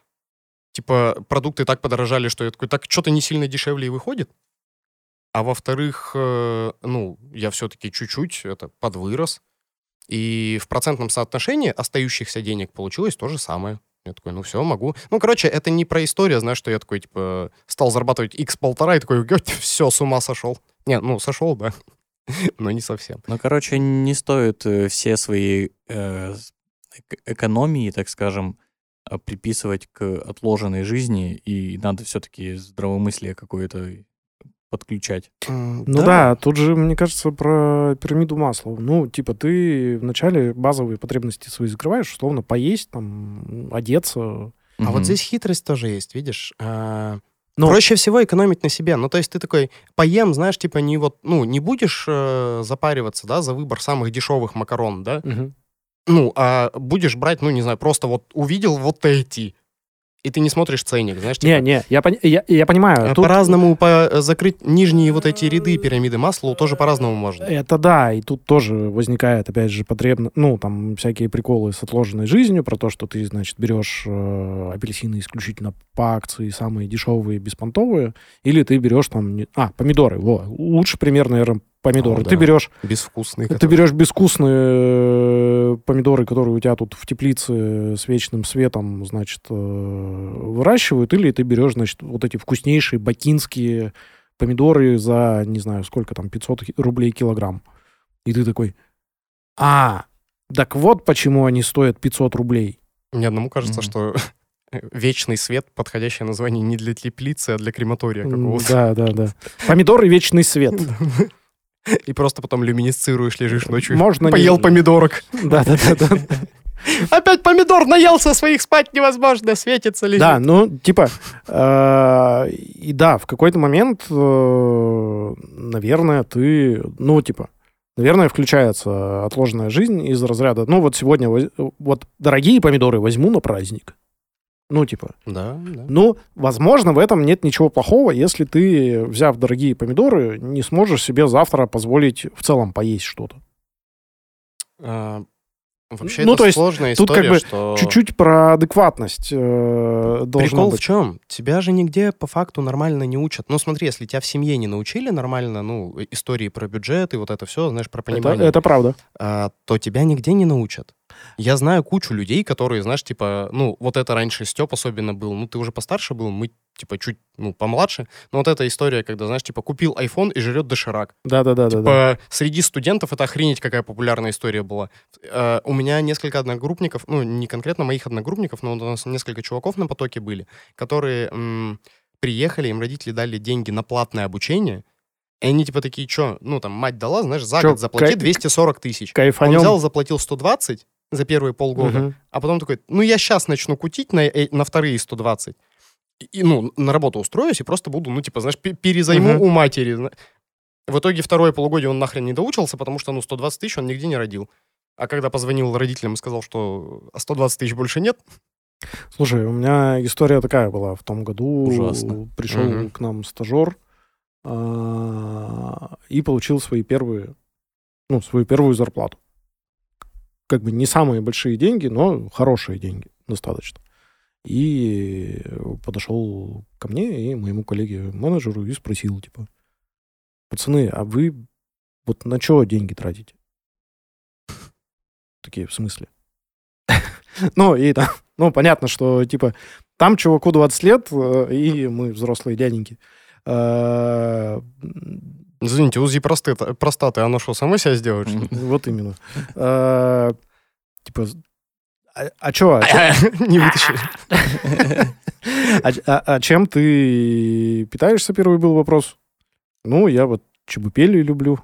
типа, продукты так подорожали, что я такой, так что-то не сильно дешевле и выходит. А во-вторых, э, ну, я все-таки чуть-чуть это подвырос. И в процентном соотношении остающихся денег получилось то же самое. Я такой, ну все, могу. Ну, короче, это не про историю, знаешь, что я такой, типа, стал зарабатывать x полтора и такой, все, с ума сошел. Не, ну, сошел, да, но не совсем. Ну, короче, не стоит э, все свои э, экономии, так скажем, а, приписывать к отложенной жизни, и надо все-таки здравомыслие какое-то подключать. Ну да. тут же, мне кажется, про пирамиду масла. Ну, типа, ты вначале базовые потребности свои закрываешь, условно, поесть, там, одеться. А Мгм. вот здесь хитрость тоже есть, видишь? А, Но- Проще всего экономить на себе. Ну, то есть ты такой, поем, знаешь, типа, не вот, ну, не будешь э, запариваться, да, за выбор самых дешевых макарон, да? Мгм. Ну, а будешь брать, ну, не знаю, просто вот увидел вот эти, и ты не смотришь ценник, знаешь, типа, Не, не, я, пони- я, я понимаю. э, тут- по-разному по- э, закрыть нижние вот эти ряды пирамиды масла тоже по-разному можно. Это да, и тут тоже возникает, опять же, потребно, ну, там, всякие приколы с отложенной жизнью, про то, что ты, значит, берешь э, апельсины исключительно по акции, самые дешевые, беспонтовые, или ты берешь там, не- а, помидоры, во, лучше пример, наверное, помидоры. О, ты да. берешь, Безвкусные. ты которые- берешь безвкусные э, помидоры, которые у тебя тут в теплице с вечным светом, значит, э, выращивают, или ты берешь, значит, вот эти вкуснейшие бакинские помидоры за, не знаю, сколько там, 500 ки- рублей килограмм. И ты такой, а, так вот почему они стоят 500 рублей. Мне одному кажется, Мгм. что вечный свет — подходящее название не для теплицы, а для крематория какого-то. Да, да, да. Помидоры вечный свет. И просто потом люминесцируешь, лежишь ночью. Можно не- Поел помидорок. Да, да, да, да. Опять помидор наелся своих, спать невозможно, светится ли. Да, ну, типа, э, и да, в какой-то момент, э, наверное, ты, ну, типа, наверное, включается отложенная жизнь из разряда, ну, вот сегодня, вот, дорогие помидоры возьму на праздник. Ну, типа, Да, да. ну, возможно, в этом нет ничего плохого, если ты, взяв дорогие помидоры, не сможешь себе завтра позволить в целом поесть что-то. А, Вообще Ну, это то есть сложная тут история, как бы что... Чуть-чуть про адекватность э, Прикол быть. в чем? Тебя же нигде по факту нормально не учат. Ну, смотри, если тебя в семье не научили нормально, ну, истории про бюджет и вот это все, знаешь, про Это, понимание, это правда. а, то тебя нигде не научат. Я знаю кучу людей, которые, знаешь, типа, ну, вот это раньше Степ особенно был, ну, ты уже постарше был, мы типа, чуть, ну, помладше. Но вот эта история, когда, знаешь, типа, купил iPhone и жрет доширак. Да-да-да. да, да. Типа, среди студентов это охренеть какая популярная история была. Э, у меня несколько одногруппников, ну, не конкретно моих одногруппников, но у нас несколько чуваков на потоке были, которые м, приехали, им родители дали деньги на платное обучение, и они типа такие, что, ну, там, мать дала, знаешь, за Чё, год заплати кай- 240 тысяч. Он Кайфанем. взял, заплатил 120 за первые полгода, Мгм. а потом такой, ну, я сейчас начну кутить на, э, на вторые 120. И, ну, на работу устроюсь и просто буду, ну, типа, знаешь, пе- перезайму Мгм. у матери. В итоге второе полугодие он нахрен не доучился, потому что, ну, 120 тысяч он нигде не родил. А когда позвонил родителям и сказал, что а 120 тысяч больше нет, Слушай, у меня история такая была. В том году Ужасно. пришел Мгм. к нам стажер а, и получил свои первые, ну, свою первую зарплату. Как бы не самые большие деньги, но хорошие деньги достаточно. И подошел ко мне и моему коллеге-менеджеру и спросил, типа, пацаны, а вы вот на что деньги тратите? Такие, в смысле? Ну, и там, ну, понятно, что, типа, там чуваку 20 лет, э, и мы взрослые дяденьки. Извините, УЗИ простаты, простаты оно что, само себя сделает? Вот именно. Э, Типа, а, а чё, а Не вытащили. а, а- а чем ты питаешься, первый был вопрос. Ну, я вот чебупели люблю,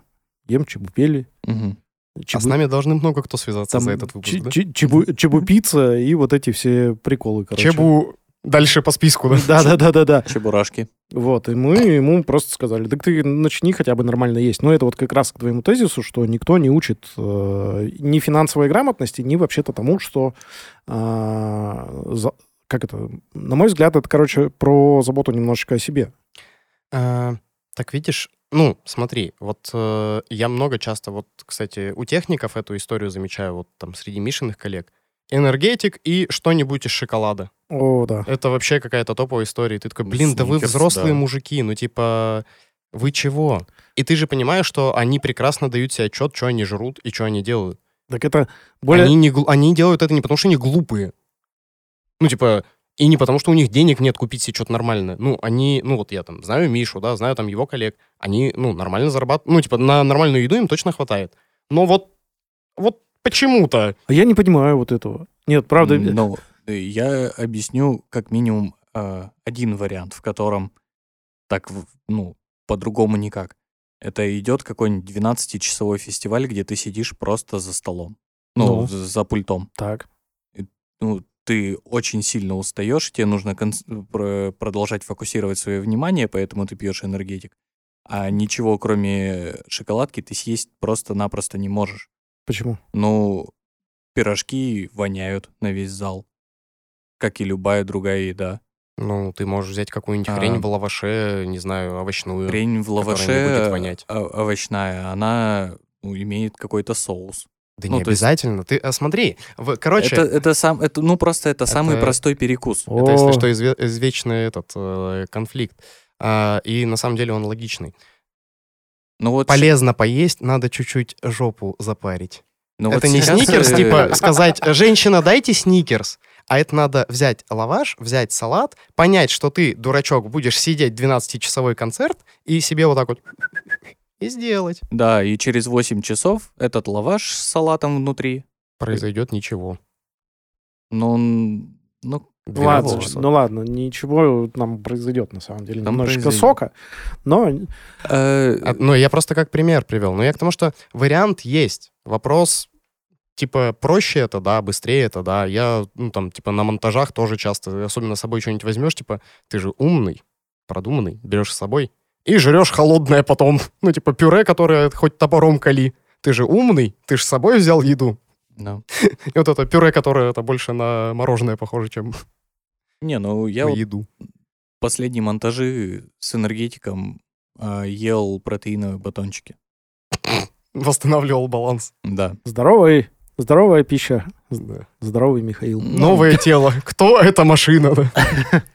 ем чебупели. Мгм. А Чебу- с нами должны много кто связаться там за этот выпуск, да? че- чебу- чебупицца и вот эти все приколы, короче. Чебу дальше по списку, да? Да-да-да-да-да. Чебурашки. Вот, и мы ему просто сказали, так ты начни хотя бы нормально есть. Но это вот как раз к твоему тезису, что никто не учит э, ни финансовой грамотности, ни вообще-то тому, что, а, за- как это, на мой взгляд, это, короче, про заботу немножечко о себе. А, так видишь, ну, смотри, вот э, я много часто, вот, кстати, у техников эту историю замечаю, вот там среди Мишиных коллег. Энергетик и что-нибудь из шоколада. О, да. Это вообще какая-то топовая история. И ты такой, блин, да вы Сникерс, взрослые да. мужики, ну типа, вы чего? И ты же понимаешь, что они прекрасно дают себе отчет, что они жрут и что они делают. Так это более... Они, не, они делают это не потому, что они глупые. Ну, типа, и не потому, что у них денег нет купить себе что-то нормальное. Ну, они, ну, вот я там знаю Мишу, да, знаю там его коллег. Они, ну, нормально зарабатывают. Ну, типа, на нормальную еду им точно хватает. Но вот, вот почему-то. А я не понимаю вот этого. Нет, правда... Ну, э, я объясню как минимум э, один вариант, в котором так, ну, по-другому никак. Это идет какой-нибудь 12-часовой фестиваль, где ты сидишь просто за столом. Ну, Ну. за, пультом. Так. Ну, ты очень сильно устаешь, тебе нужно конц- про- продолжать фокусировать свое внимание, поэтому ты пьешь энергетик. А ничего, кроме шоколадки, ты съесть просто-напросто не можешь. Почему? Ну, пирожки воняют на весь зал, как и любая другая еда. Ну, ты можешь взять какую-нибудь А. хрень в лаваше, не знаю, овощную. Хрень в которая не лаваше будет вонять. о- овощная, она ну, имеет какой-то соус. Да ну, не то есть- обязательно. Ты, а, смотри, в- короче, Это, это сам, это, ну просто это, самый Это- простой перекус. Это, если что, изве- извечный этот э, конфликт. А, и на самом деле он логичный. Ну вот, Полезно поесть, надо чуть-чуть жопу запарить. ну это вот не сникерс, типа сказать, женщина, дайте сникерс. А это надо взять лаваш, взять салат, понять, что ты, дурачок, будешь сидеть 12-часовой концерт и себе вот так вот и сделать. Да, и через 8 часов этот лаваш с салатом внутри, Произойдет ничего. ну, ну, 12 Ладно, часов. ну ладно, ничего нам произойдет, на самом деле. Там Немножечко произойдет. сока, но э, А, Ну, я просто как пример привел. Но я к тому, что вариант есть. Вопрос, типа, проще это, да, быстрее это, да. Я, ну, там, типа, на монтажах тоже часто, особенно с собой что-нибудь возьмешь, типа, ты же умный, продуманный, берешь с собой и жрешь холодное потом. Ну, типа, пюре, которое хоть топором кали. Ты же умный, ты же с собой взял еду. Да. И вот это пюре, которое это больше на мороженое похоже, чем Не, ну я на вот еду. последние монтажи с энергетиком а, ел протеиновые батончики. Восстанавливал баланс. Да. здоровый, здоровая пища, Да. здоровый Михаил. Ну, Новое тело. Кто эта машина?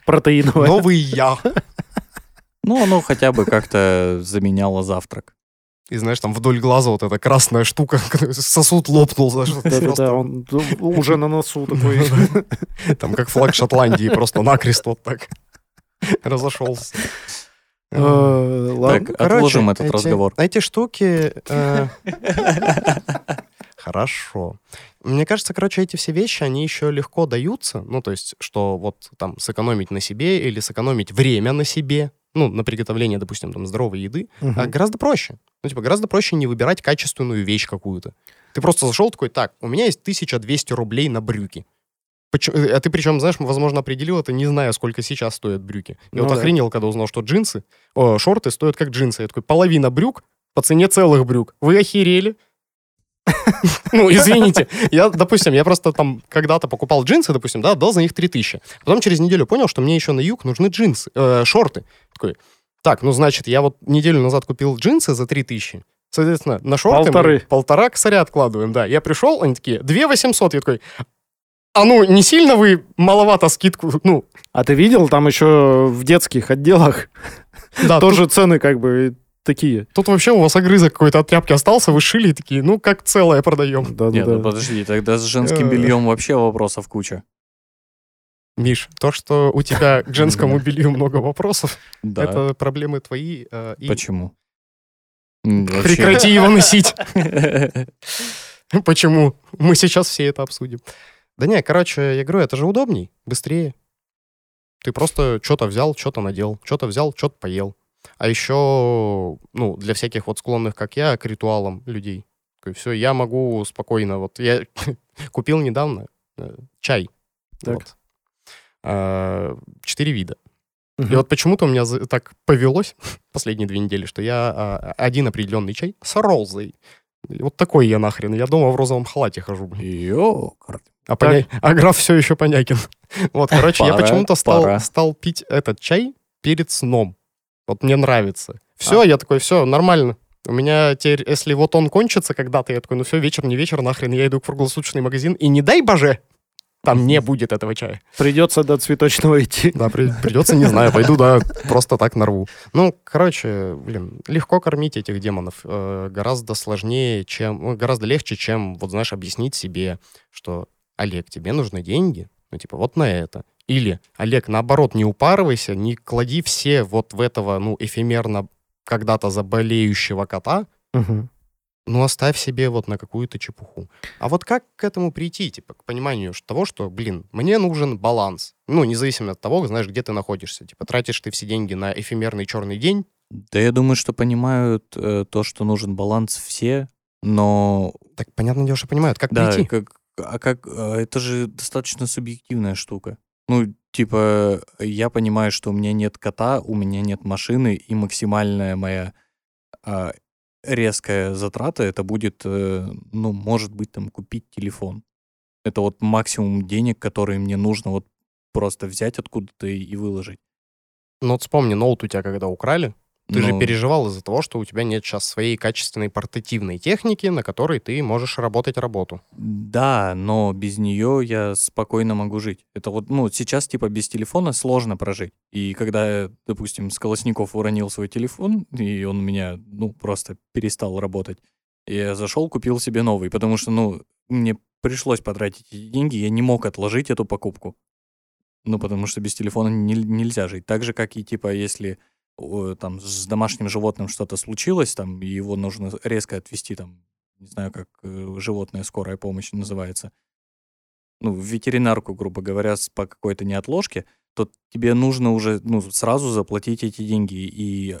Протеиновая. Новый я. Ну, оно хотя бы как-то заменяло завтрак. И знаешь, там вдоль глаза вот эта красная штука, сосуд лопнул. Да-да-да, просто он уже на носу такой. Там как флаг Шотландии, просто накрест вот так. разошелся. Э, ладно. Так, отложим этот разговор. Эти штуки... э, Хорошо. Мне кажется, короче, эти все вещи, они еще легко даются. Ну, то есть, что вот там сэкономить на себе или сэкономить время на себе, ну, на приготовление, допустим, там, здоровой еды, Мгм. а гораздо проще. Ну, типа, гораздо проще не выбирать качественную вещь какую-то. Ты просто зашел такой, так, у меня есть 1200 рублей на брюки. Почему- А ты причем, знаешь, возможно, определил это, не зная, сколько сейчас стоят брюки. Я Ну вот да. охренел, когда узнал, что джинсы, о, шорты стоят как джинсы. Я такой, половина брюк по цене целых брюк. Вы охерели? Ну, извините. Я, допустим, я просто там когда-то покупал джинсы, допустим, да, дал за них 3000. Потом через неделю понял, что мне еще на юг нужны джинсы, э, шорты. Такой, так, ну, значит, я вот неделю назад купил джинсы за 3000. Соответственно, на шорты Полторы. полтора косаря откладываем, да. Я пришел, они такие, 2 800. Я такой, а ну, не сильно вы маловато скидку, ну, А ты видел, там еще в детских отделах да, тоже цены как бы такие. Тут вообще у вас огрызок какой-то от тряпки остался, вы шили и такие, ну, как целое продаем. Нет, ну Да-да-да. подожди, тогда с женским Э. бельем вообще вопросов куча. Миш, то, что у тебя к женскому белью много вопросов, Да. это проблемы твои. э, и Почему? Вообще. Прекрати его носить. Почему? Мы сейчас все это обсудим. Да не, короче, я говорю, это же удобней, быстрее. Ты просто что-то взял, что-то надел, что-то взял, что-то поел. А еще, ну, для всяких вот склонных, как я, к ритуалам людей. Все, я могу спокойно, вот я купил недавно э, чай. Так. Вот. А, Четыре вида. И Мгм. вот почему-то у меня так повелось последние две недели, что я а, один определенный чай с розой. И Вот такой я нахрен. Я дома в розовом халате хожу. блин. Ёкар. А, поня- а граф все еще Понякин. Вот, короче, я почему-то стал, пора. стал пить этот чай перед сном. Вот мне нравится. Все, я такой, все, нормально. У меня теперь, если вот он кончится когда-то, я такой, ну все, вечер, не вечер, нахрен, я иду в круглосуточный магазин, и не дай боже, там не будет этого чая. Придется до цветочного идти. Да, при- придется, не знаю, пойду, да, просто так нарву. Ну, короче, блин, легко кормить этих демонов. э, гораздо сложнее, чем... ну, гораздо легче, чем, вот знаешь, объяснить себе, что, Олег, тебе нужны деньги, ну, типа, вот на это. Или, Олег, наоборот, не упарывайся, не клади все вот в этого, ну, эфемерно когда-то заболеющего кота, Мгм. ну, оставь себе вот на какую-то чепуху. А вот как к этому прийти, типа, к пониманию того, что, блин, мне нужен баланс. Ну, независимо от того, знаешь, где ты находишься. Типа, тратишь ты все деньги на эфемерный черный день, Да я думаю, что понимают э, то, что нужен баланс все, но так, понятное дело, что понимают, как да, прийти. как, а как а, это же достаточно субъективная штука. Ну, типа, я понимаю, что у меня нет кота, у меня нет машины, и максимальная моя а, резкая затрата это будет, э, ну, может быть, там купить телефон. Это вот максимум денег, которые мне нужно вот просто взять откуда-то и, и выложить. Ну, вот вспомни, ноут у тебя когда украли, ты же Ну, переживал из-за того, что у тебя нет сейчас своей качественной портативной техники, на которой ты можешь работать работу. Да, но без нее я спокойно могу жить. Это вот, ну, сейчас, типа, без телефона сложно прожить. И когда, я, допустим, Сколосников уронил свой телефон, и он у меня, ну, просто перестал работать, я зашел, купил себе новый, потому что, ну, мне пришлось потратить эти деньги, я не мог отложить эту покупку. Ну, потому что без телефона не- нельзя жить. Так же, как и, типа, если там с домашним животным что-то случилось, там, его нужно резко отвезти, там, не знаю, как э, животное скорая помощь называется, ну, в ветеринарку, грубо говоря, по какой-то неотложке, то тебе нужно уже, ну, сразу заплатить эти деньги. И,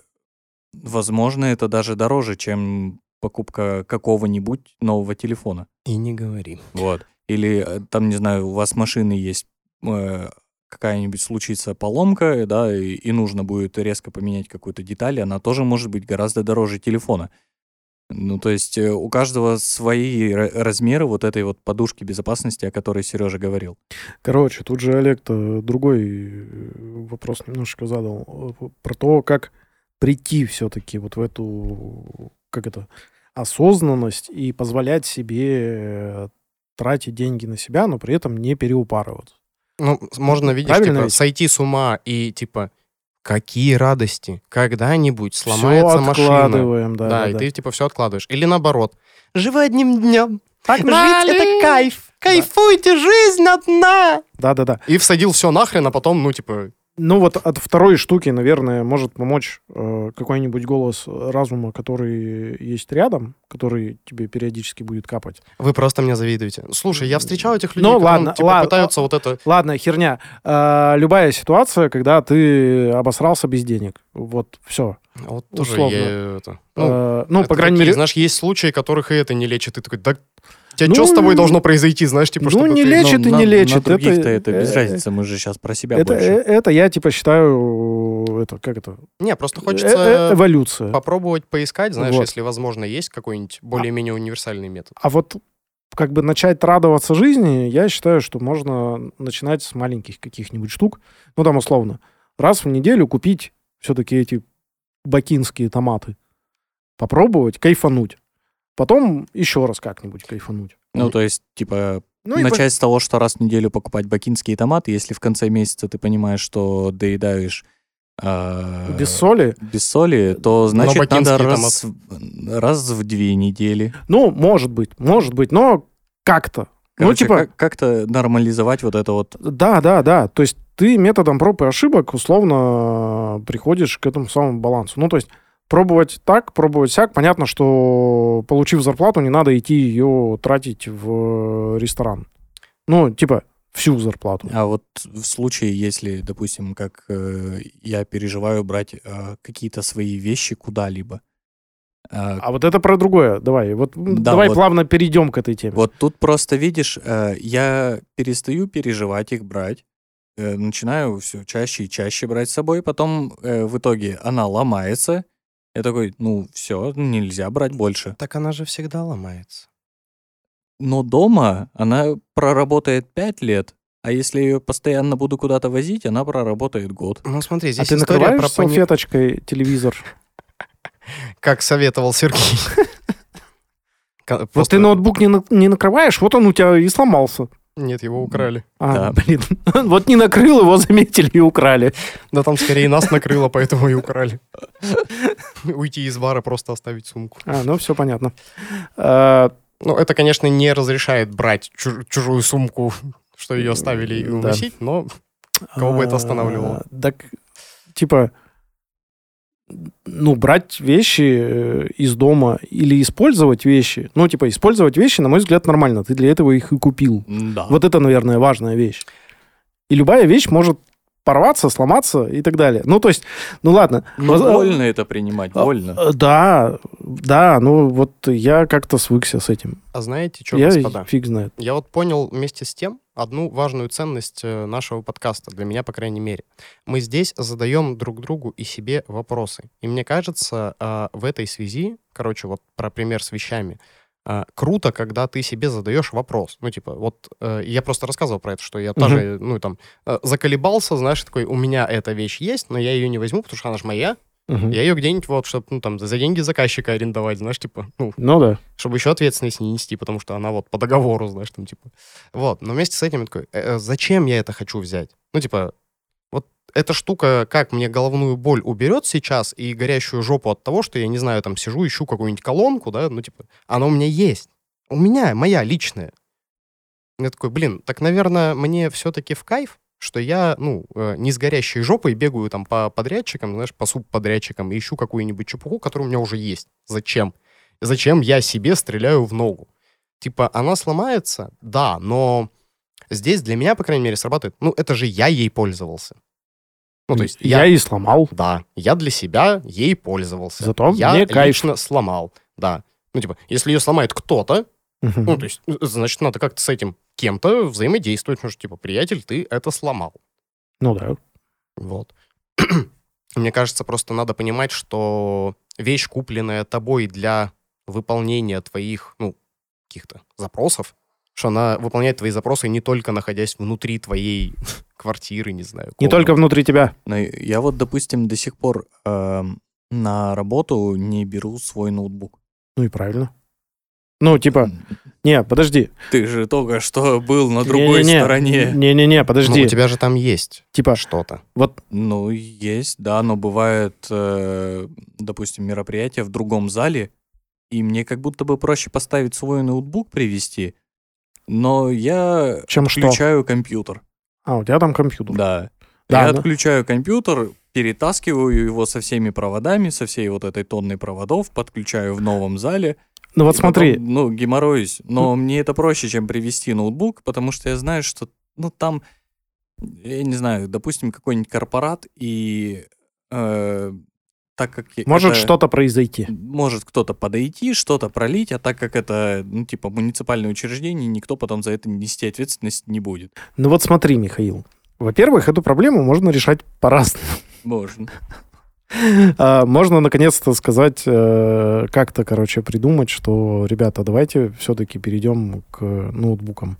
возможно, это даже дороже, чем покупка какого-нибудь нового телефона. И не говори. Вот. Или э, там, не знаю, у вас машины есть, э, какая-нибудь случится поломка, да, и, и нужно будет резко поменять какую-то деталь, она тоже может быть гораздо дороже телефона. Ну, то есть э, у каждого свои ра- размеры вот этой вот подушки безопасности, о которой Сережа говорил. Короче, тут же Олег-то другой э, вопрос немножко задал. э, Про то, как прийти все-таки вот в эту, как это, осознанность и позволять себе э, тратить деньги на себя, но при этом не переупарываться. Ну, можно, видишь, Правильно типа, ведь? сойти с ума и, типа, какие радости, когда-нибудь Все сломается машина. откладываем, да. Да, да, и да. ты, типа, все откладываешь. Или наоборот. Живи одним днем. Так Жить — это кайф. Кайфуйте, жизнь одна. Да, да, да. И всадил все нахрен, а потом, ну, типа, Ну вот от второй штуки, наверное, может помочь э, какой-нибудь голос разума, который есть рядом, который тебе периодически будет капать. Вы просто мне завидуете. Слушай, я встречал этих людей, Ну, ладно, типа, ладно. пытаются вот это... Ладно, херня. Э, любая ситуация, когда ты обосрался без денег. Вот, все. Вот тоже Условно. я это... Ну, Ну, ну это по крайней такие, мере... знаешь, есть случаи, которых и это не лечит. Ты такой, да, тебя Ну, что с тобой должно произойти, знаешь, типа, ну, чтобы не ты- лечит. Но и на- не лечит, На это- это, без э, разницы, мы же сейчас про себя Это, больше. э, это я, типа, считаю, это, как это? Не, просто Э, хочется э, эволюция. попробовать поискать, знаешь, Вот. если, возможно, есть какой-нибудь более-менее универсальный метод. А вот как бы начать радоваться жизни, я считаю, что можно начинать с маленьких каких-нибудь штук. Ну, там, условно, раз в неделю купить все-таки эти бакинские томаты. Попробовать, кайфануть. Потом еще раз как-нибудь кайфануть. Ну, то есть, типа, Ну, и начать с того, что раз в неделю покупать бакинские томаты, если в конце месяца ты понимаешь, что доедаешь а, без соли. без соли, то значит надо раз, раз в две недели. Ну, может быть, может быть, но как-то. ну, Короче, типа, как- как-то нормализовать вот это вот. Да, да, да. То есть ты методом проб и ошибок условно приходишь к этому самому балансу. Ну, то есть пробовать так, пробовать сяк. Понятно, что получив зарплату, не надо идти ее тратить в ресторан. Ну, типа, всю зарплату. А вот в случае, если, допустим, как э, я переживаю брать э, какие-то свои вещи куда-либо, а, А вот это про другое. Давай, вот Да, давай вот. плавно перейдем к этой теме. Вот тут просто видишь, э, я перестаю переживать их брать, э, начинаю все чаще и чаще брать с собой, потом э, в итоге она ломается. Я такой, ну все, нельзя брать больше. Так она же всегда ломается. Но дома она проработает 5 лет, а если я ее постоянно буду куда-то возить, она проработает год. Ну, смотри, а здесь ты история накрываешь про пони- салфеточкой телевизор? как советовал Сергей. Вот ты ноутбук не накрываешь, вот он у тебя и сломался. Нет, его украли. А, Да. блин. Вот не накрыл, его заметили и украли. Да там скорее нас накрыло, поэтому и украли. Уйти из бара, просто оставить сумку. А, ну все понятно. А, Ну, это, конечно, не разрешает брать чуж- чужую сумку, что ее оставили и Да. уносить, но Кого бы это останавливало? А, Так, типа, ну, брать вещи э, из дома или использовать вещи. Ну, типа, использовать вещи, на мой взгляд, нормально. Ты для этого их и купил. Да. Вот это, наверное, важная вещь. И любая вещь может порваться, сломаться и так далее. Ну, то есть, ну ладно. Ну, Воз- больно это принимать, а, больно. э, Да, да, ну вот я как-то свыкся с этим. А знаете что, я господа? фиг знает. Я вот понял вместе с тем одну важную ценность э, нашего подкаста, для меня, по крайней мере. Мы здесь задаем друг другу и себе вопросы. И мне кажется, а, в этой связи, короче, вот про пример с вещами, а, круто, когда ты себе задаешь вопрос. Ну, типа, вот э, я просто рассказывал про это, что я тоже, ну, там, э, заколебался, знаешь, такой, у меня эта вещь есть, но я ее не возьму, потому что она же моя. Мгм. Я ее где-нибудь вот, чтобы, ну, там, за деньги заказчика арендовать, знаешь, типа, ну, Ну да. чтобы еще ответственность не нести, потому что она вот по договору, знаешь, там, типа. Вот, но вместе с этим я такой, «Э, э, зачем я это хочу взять? Ну, типа, эта штука, как мне головную боль уберет сейчас и горящую жопу от того, что я, не знаю, там, сижу, ищу какую-нибудь колонку, да, ну, типа, она у меня есть. У меня, моя личная. Я такой, блин, так, наверное, мне все-таки в кайф, что я, ну, э, не с горящей жопой бегаю там по подрядчикам, знаешь, по субподрядчикам и ищу какую-нибудь чепуху, которая у меня уже есть. Зачем? Зачем я себе стреляю в ногу? Типа, она сломается? Да, но здесь для меня, по крайней мере, срабатывает. Ну, это же я ей пользовался. Ну, то есть я... я... и сломал. Да, я для себя ей пользовался. Зато я мне кайф. лично сломал, да. Ну, типа, если ее сломает кто-то, ну, то есть, э, значит, надо как-то с этим кем-то взаимодействовать, потому что, типа, приятель, ты это сломал. Ну да. Вот. Мне кажется, просто надо понимать, что вещь, купленная тобой для выполнения твоих, ну, каких-то запросов, что она выполняет твои запросы не только находясь внутри твоей квартиры, не знаю. Не комнаты. только внутри тебя. Но я вот, допустим, до сих пор эм, на работу не беру свой ноутбук. Ну и правильно. Ну, типа, не, подожди. Ты же только что был на другой Не-не-не. стороне. Не-не-не, Ну, подожди. у тебя же там есть Типа, что-то. вот, Ну, есть, да, но бывает, э, допустим, мероприятие в другом зале, и мне как будто бы проще поставить свой ноутбук привести, но я чем что? включаю компьютер. А, у тебя там компьютер. Да. Да, я ну- отключаю компьютер, перетаскиваю его со всеми проводами, со всей вот этой тонной проводов, подключаю в новом зале. Ну вот смотри, потом, ну, геморроюсь. Но мне это проще, чем привести ноутбук, потому что я знаю, что, ну, там, я не знаю, допустим, какой-нибудь корпорат, и э, так как... может это- что-то произойти. может кто-то подойти, что-то пролить, а так как это, ну, типа, муниципальное учреждение, никто потом за это нести ответственность не будет. Ну вот смотри, Михаил. Во-первых, эту проблему можно решать по-разному. Можно. А, Можно наконец-то сказать, э, как-то, короче, придумать, что, ребята, давайте все-таки перейдем к ноутбукам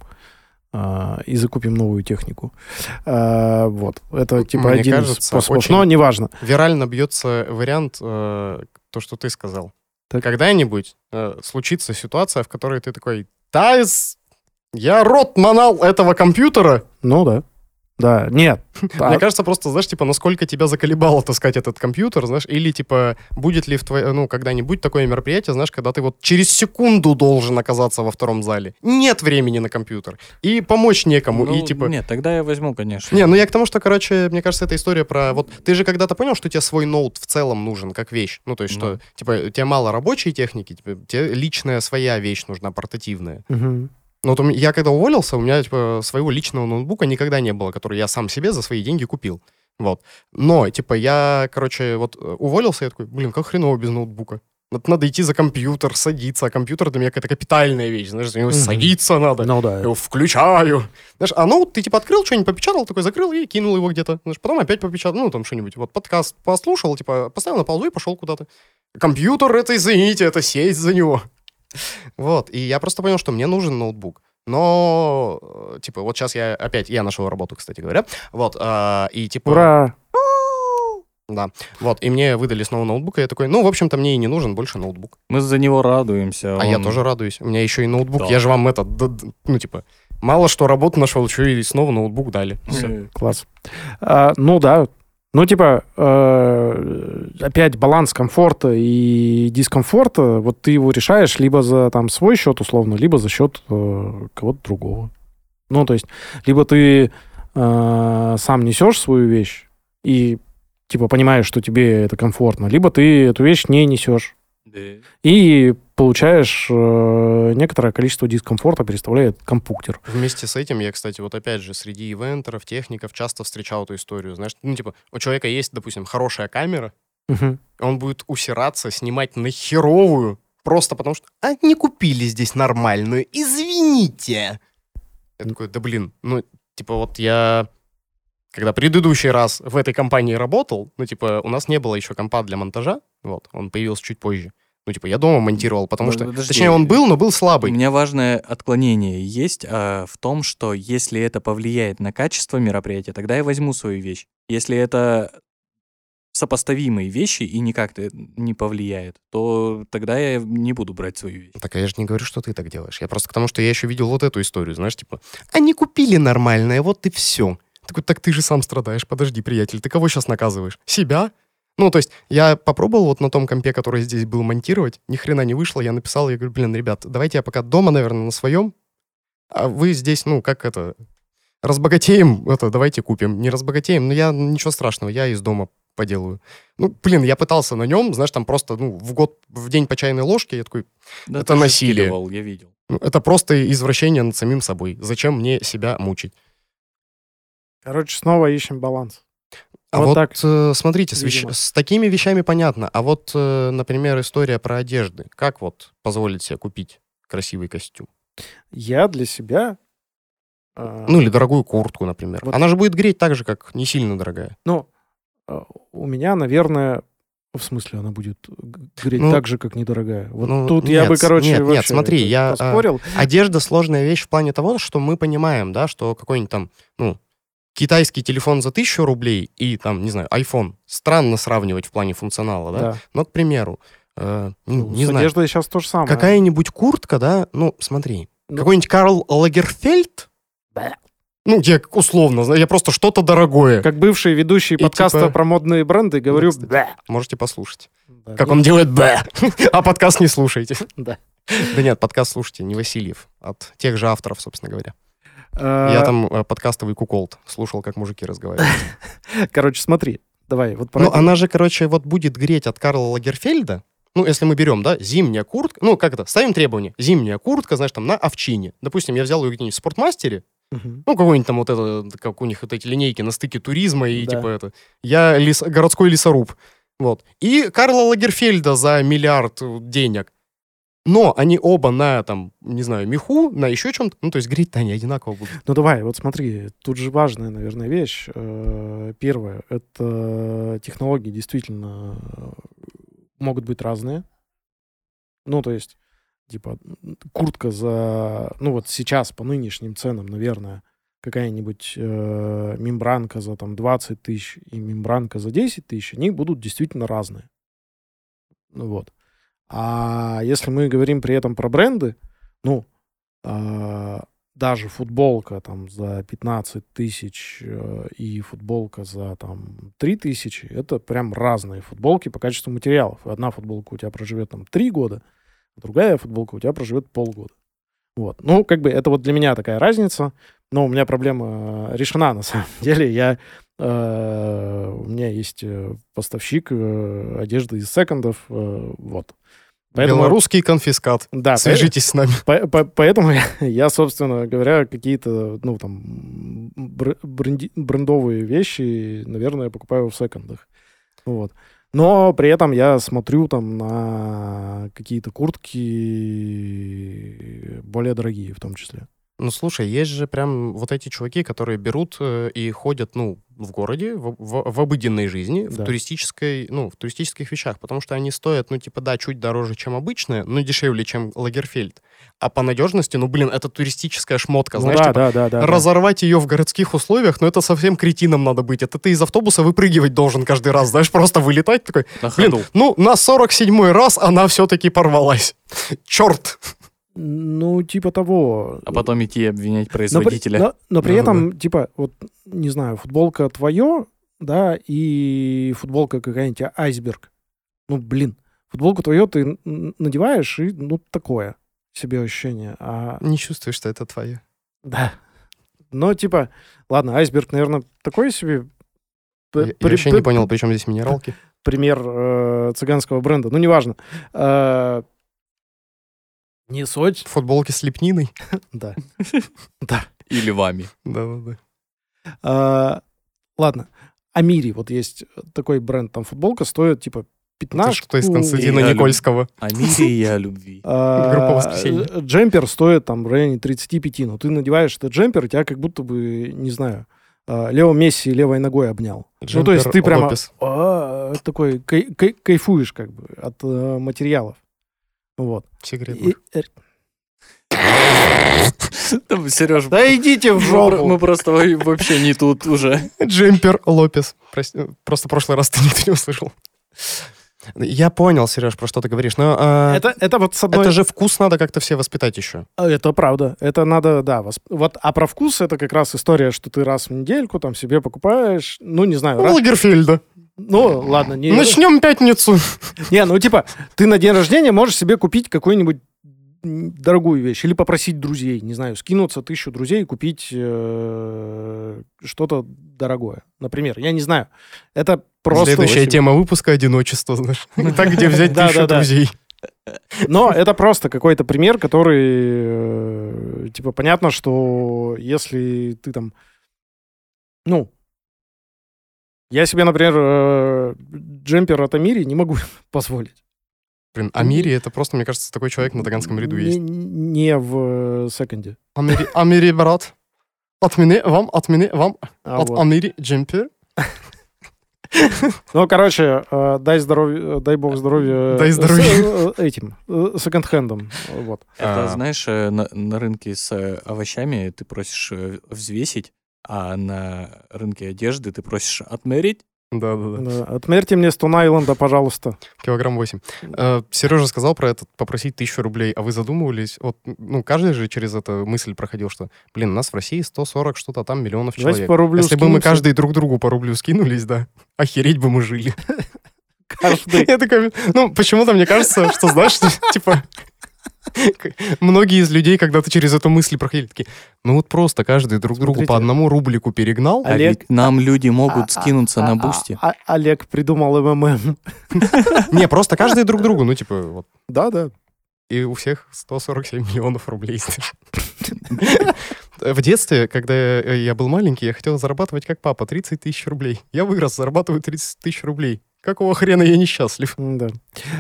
а, и закупим новую технику. А, Вот. Это типа Мне один кажется, очень- Но неважно. Вирально бьется вариант, э, то, что ты сказал. Так. Когда-нибудь э, случится ситуация, в которой ты такой, да, я рот манал этого компьютера. Ну да. Да, нет. А, Мне кажется, просто, знаешь, типа, насколько тебя заколебало таскать этот компьютер, знаешь, или, типа, будет ли в твоей, ну, когда-нибудь такое мероприятие, знаешь, когда ты вот через секунду должен оказаться во втором зале. Нет времени на компьютер. И помочь некому, и, Ну, типа... Нет, тогда я возьму, конечно. Не, ну я к тому, что, короче, мне кажется, эта история про... Вот ты же когда-то понял, что тебе свой ноут в целом нужен, как вещь. Ну, то есть, что, Ну. типа, тебе мало рабочей техники, типа, тебе личная своя вещь нужна, портативная. мгм. Ну, вот я когда уволился, у меня, типа, своего личного ноутбука никогда не было, который я сам себе за свои деньги купил. Вот. Но, типа, я, короче, вот э, уволился, я такой, блин, как хреново без ноутбука. Вот надо идти за компьютер, садиться. А компьютер для меня какая-то капитальная вещь. Знаешь, за него Мгм. садиться надо. Ну Я да. его включаю. Знаешь, а ноут ты типа открыл, что-нибудь попечатал, такой закрыл и кинул его где-то. Знаешь, потом опять попечатал, ну там что-нибудь. Вот подкаст послушал, типа поставил на паузу и пошел куда-то. Компьютер это, извините, это сесть за него. Вот, и я просто понял, что мне нужен ноутбук. Но, э, типа, вот сейчас я опять, я нашел работу, кстати говоря. Вот, а, и типа... Ура! Да, вот, и мне выдали снова ноутбук, и я такой, ну, в общем-то, мне и не нужен больше ноутбук. Мы за него радуемся. А я он- тоже радуюсь. У меня еще и ноутбук. Да. Я же вам это, д- д- ну, типа, мало что работу нашел, еще и снова ноутбук дали. Э, Класс. А, ну да. Ну, типа, э, опять баланс комфорта и дискомфорта, вот ты его решаешь либо за там свой счет, условно, либо за счет э, кого-то другого. Ну, то есть, либо ты э, сам несешь свою вещь и, типа, понимаешь, что тебе это комфортно, либо ты эту вещь не несешь. И получаешь э, некоторое количество дискомфорта, переставляет компьютер. Вместе с этим я, кстати, вот опять же, среди ивентеров, техников часто встречал эту историю. Знаешь, ну, типа, у человека есть, допустим, хорошая камера, Мгм. он будет усираться, снимать на херовую, просто потому что, а не купили здесь нормальную, извините. Я такой, да блин, ну, типа, вот я, когда предыдущий раз в этой компании работал, ну, типа, у нас не было еще компа для монтажа, вот, он появился чуть позже. Ну, типа, я дома монтировал, потому Ну, что... подожди. Точнее, он был, но был У слабый. меня важное отклонение есть а, в том, что если это повлияет на качество мероприятия, тогда я возьму свою вещь. Если это сопоставимые вещи и никак это не повлияет, то тогда я не буду брать свою вещь. Так а я же не говорю, что ты так делаешь. Я просто к тому, что я еще видел вот эту историю, знаешь, типа, они купили нормальное, вот и все. Такой, так ты же сам страдаешь, подожди, приятель, ты кого сейчас наказываешь? Себя? Ну, то есть, я попробовал вот на том компе, который здесь был монтировать, ни хрена не вышло, я написал, я говорю, блин, ребят, давайте я пока дома, наверное, на своем, а вы здесь, ну, как это, разбогатеем, это, давайте купим. Не разбогатеем, но я, ничего страшного, я из дома поделаю. Ну, блин, я пытался на нем, знаешь, там просто, ну, в год, в день по чайной ложке, я такой, Да Это насилие. скидывал, я видел. ну, это просто извращение над самим собой. Зачем мне себя мучить? Короче, снова ищем баланс. А Вот вот, так, э, смотрите, с, вещ- с такими вещами понятно. А вот, э, например, история про одежды. Как вот позволить себе купить красивый костюм? Я для себя... э, Ну, или дорогую куртку, например. Вот. Она же будет греть так же, как не сильно дорогая. Ну, э, у меня, наверное, в смысле, она будет греть Ну, так же, как недорогая. Вот ну, тут я нет, бы, короче, нет, нет, смотри, я, а, поспорил. Одежда сложная вещь в плане того, что мы понимаем, да, что какой-нибудь там, ну, китайский телефон за тысячу рублей и там, не знаю, iPhone. Странно сравнивать в плане функционала, да? Да. Но, к примеру, э, ну, Ну, не с знаю, одеждой сейчас то же самое. какая-нибудь куртка, да, ну, смотри, Ну. какой-нибудь Карл Лагерфельд, Бля. ну, я условно, знаю, я просто что-то дорогое. Как бывший ведущий И подкаста типа- про модные бренды говорю... кстати. «Бля». Можете послушать. Да. Как он делает б, а подкаст не слушайте. Да. Да нет, подкаст слушайте, не Васильев, от тех же авторов, собственно говоря. Я там э, подкастовый куколд слушал, как мужики разговаривают. Короче, смотри, давай. Вот Ну, она же, короче, вот будет греть от Карла Лагерфельда. Ну, если мы берем, да, зимняя куртка, ну, как это, ставим требования. Зимняя куртка, знаешь, там, на овчине. Допустим, я взял ее где-нибудь в спортмастере, Мгм. ну, какой-нибудь там вот это, как у них вот эти линейки на стыке туризма и Да. типа это. Я лес- городской лесоруб. Вот. И Карла Лагерфельда за миллиард э, денег. Но они оба на, там, не знаю, меху, на еще чем-то. Ну, то есть греть-то они одинаково будут. Ну давай, вот смотри, тут же важная, наверное, вещь. Э, Первое, это технологии действительно э, могут быть разные. Ну, то есть, типа, куртка за, ну вот сейчас по нынешним ценам, наверное, какая-нибудь э, мембранка за там 20 тысяч и мембранка за 10 тысяч, они будут действительно разные. Ну вот. А если мы говорим при этом про бренды, ну, а, даже футболка там за 15 тысяч э, и футболка за там 3 тысячи, это прям разные футболки по качеству материалов. Одна футболка у тебя проживет там 3 года, другая футболка у тебя проживет полгода. Вот. Ну, как бы это вот для меня такая разница. Но у меня проблема э, решена на самом деле. Я, э, у меня есть э, поставщик э, одежды из секондов. э, вот. Белорусский конфискат. да, Свяжитесь с нами. по- по- Поэтому я, я, собственно говоря, какие-то, ну, там, бр- бренди- брендовые вещи, наверное, покупаю в секондах. Вот. Но при этом я смотрю там на какие-то куртки более дорогие в том числе. Ну, слушай, есть же прям вот эти чуваки, которые берут э, и ходят, ну, в городе, в, в- в обыденной жизни, в Да. туристической, ну, в туристических вещах, потому что они стоят, ну, типа, да, чуть дороже, чем обычные, но дешевле, чем Лагерфельд. А по надежности, ну, блин, это туристическая шмотка, Ну знаешь, да, типа, да, да, да, да. разорвать ее в городских условиях, ну, это совсем кретином надо быть. Это ты из автобуса выпрыгивать должен каждый раз, знаешь, просто вылетать такой, На блин, ходу. ну, на 47-й раз она все-таки порвалась. Черт! Ну, типа того. А потом идти обвинять Но при, производителя. но- но при Да, этом, типа, вот, не знаю, футболка твое, да, и футболка какая-нибудь айсберг. Ну, блин, футболку твою ты надеваешь, и, ну, такое себе ощущение. А, Не чувствуешь, что это твое. да. Но, типа, ладно, айсберг, наверное, такой себе Я, я при- вообще п- не понял, при чем здесь минералки. пример э, цыганского бренда. Ну, неважно. Э, не суть. Футболки с лепниной. Да. Или вами. Да-да-да. А, ладно. Амири, вот есть такой бренд, там футболка стоит типа Это 15. что из Константина Я. Никольского. О мире и о любви. Группа «Воскресенье». А, Джемпер стоит там в районе 35, но ты надеваешь этот джемпер, и тебя как будто бы, не знаю, а, Лео Месси левой ногой обнял. ну, то есть ты прямо а, такой кай- кай- кайфуешь как бы от э, материалов. Вот. Секретно. И- э, Сереж, да идите в жопу! мы просто во- вообще не тут уже. Джемпер Лопес. Прости, Просто в прошлый раз ты никто не услышал. Я понял, Сереж, про что ты говоришь. Но а, Это, это вот с одной... это же вкус надо как-то все воспитать еще. А, Это правда. Это надо, да. восп- Вот, а про вкус это как раз история, что ты раз в недельку там себе покупаешь, ну, не знаю, раз- Лагерфельда. Ну, ладно, не... Начнем пятницу. Не, ну, типа, ты на день рождения можешь себе купить какую-нибудь дорогую вещь или попросить друзей, не знаю, скинуться тысячу друзей и купить э, что-то дорогое. Например, я не знаю. Это просто... Следующая тема выпуска одиночество, знаешь. Так, где взять тысячу друзей. Но это просто какой-то пример, который, э, типа, понятно, что если ты там, ну, я себе, например, э, джемпер от Амири не могу позволить. Блин, Амири это просто, мне кажется, такой человек на Таганском ряду есть. Не, не в э, секонде. Амири, Амири, брат. От меня вам, от меня вам, А от вот. Амири джемпер. Ну, короче, э, дай здоровья, дай бог здоровья. Дай с, здоровья. э, этим, э, секонд-хендом. Вот. Это, А. знаешь, на, на рынке с овощами ты просишь взвесить, а на рынке одежды ты просишь отмерить. Да-да-да. Да, Отмерьте мне Стон Айленда, пожалуйста. Килограмм 8. Сережа сказал про это, попросить тысячу рублей, а вы задумывались? Вот, ну, каждый же через эту мысль проходил, что, блин, у нас в России 140 что-то там миллионов Давайте человек. по рублю Если бы мы скинемся. каждый друг другу по рублю скинулись, да, охереть бы мы жили. Каждый. Я такой, ну, почему-то мне кажется, что, знаешь, типа, Многие из людей, когда ты через эту мысль проходили, такие, ну вот просто каждый друг другу по одному рублику перегнал. А Олег- ведь нам люди А- могут скинуться а- на а- Бусти. а- Олег придумал МММ. Не, просто каждый друг другу, ну типа вот. Да, да. И у всех 147 миллионов рублей. В детстве, когда я был маленький, я хотел зарабатывать как папа 30 тысяч рублей. Я вырос, зарабатываю 30 тысяч рублей. Какого хрена я несчастлив? Да.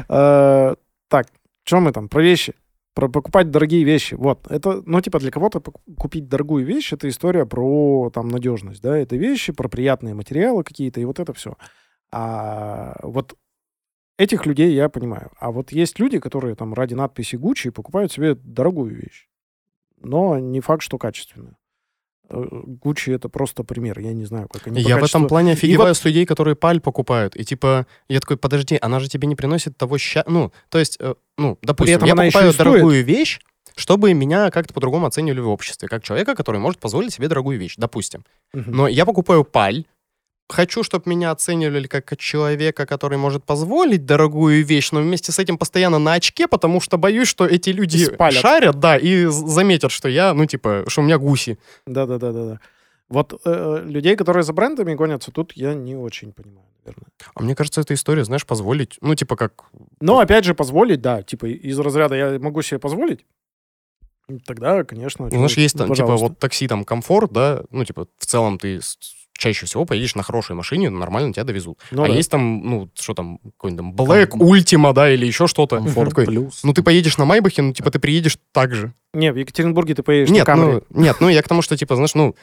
Э, Так, что мы там? Про вещи. Про покупать дорогие вещи. Вот. Это, ну, типа, для кого-то купить дорогую вещь, это история про, там, надежность, да, это вещи, про приятные материалы какие-то, и вот это все. А вот этих людей я понимаю. А вот есть люди, которые там ради надписи Gucci покупают себе дорогую вещь. Но не факт, что качественную. Э, Gucci это просто пример. Я не знаю, как они Я в качеству- этом плане офигеваю вот- с людей, которые паль покупают. И типа, я такой, подожди, она же тебе не приносит того счастья. Ну, то есть, э, ну, допустим, я покупаю и стоит. дорогую вещь, чтобы меня как-то по-другому оценивали в обществе, как человека, который может позволить себе дорогую вещь, допустим. Мгм. Но я покупаю паль, хочу, чтобы меня оценивали как человека, который может позволить дорогую вещь, но вместе с этим постоянно на очке, потому что боюсь, что эти люди Спалят. шарят, да, и заметят, что я, ну, типа, что у меня гуси. Да, да, да, да, да. Вот э, людей, которые за брендами гонятся, тут я не очень понимаю, наверное. А мне кажется, эта история, знаешь, позволить, ну, типа, как Но опять же, позволить, да, типа из разряда я могу себе позволить, тогда, конечно. Ну, знаешь, есть там, типа, пожалуйста. вот такси, там, комфорт, да, ну, типа, в целом ты чаще всего поедешь на хорошей машине, нормально тебя довезут. Ну а да. есть там, ну, что там, какой-нибудь там Black, Ultima, да, или еще что-то. Комфорт Такой, плюс. ну, ты поедешь на Майбахе, ну, типа, ты приедешь так же. Не, в Екатеринбурге ты поедешь Нет, на Камри. ну, нет, ну, я к тому, что, типа, знаешь, ну,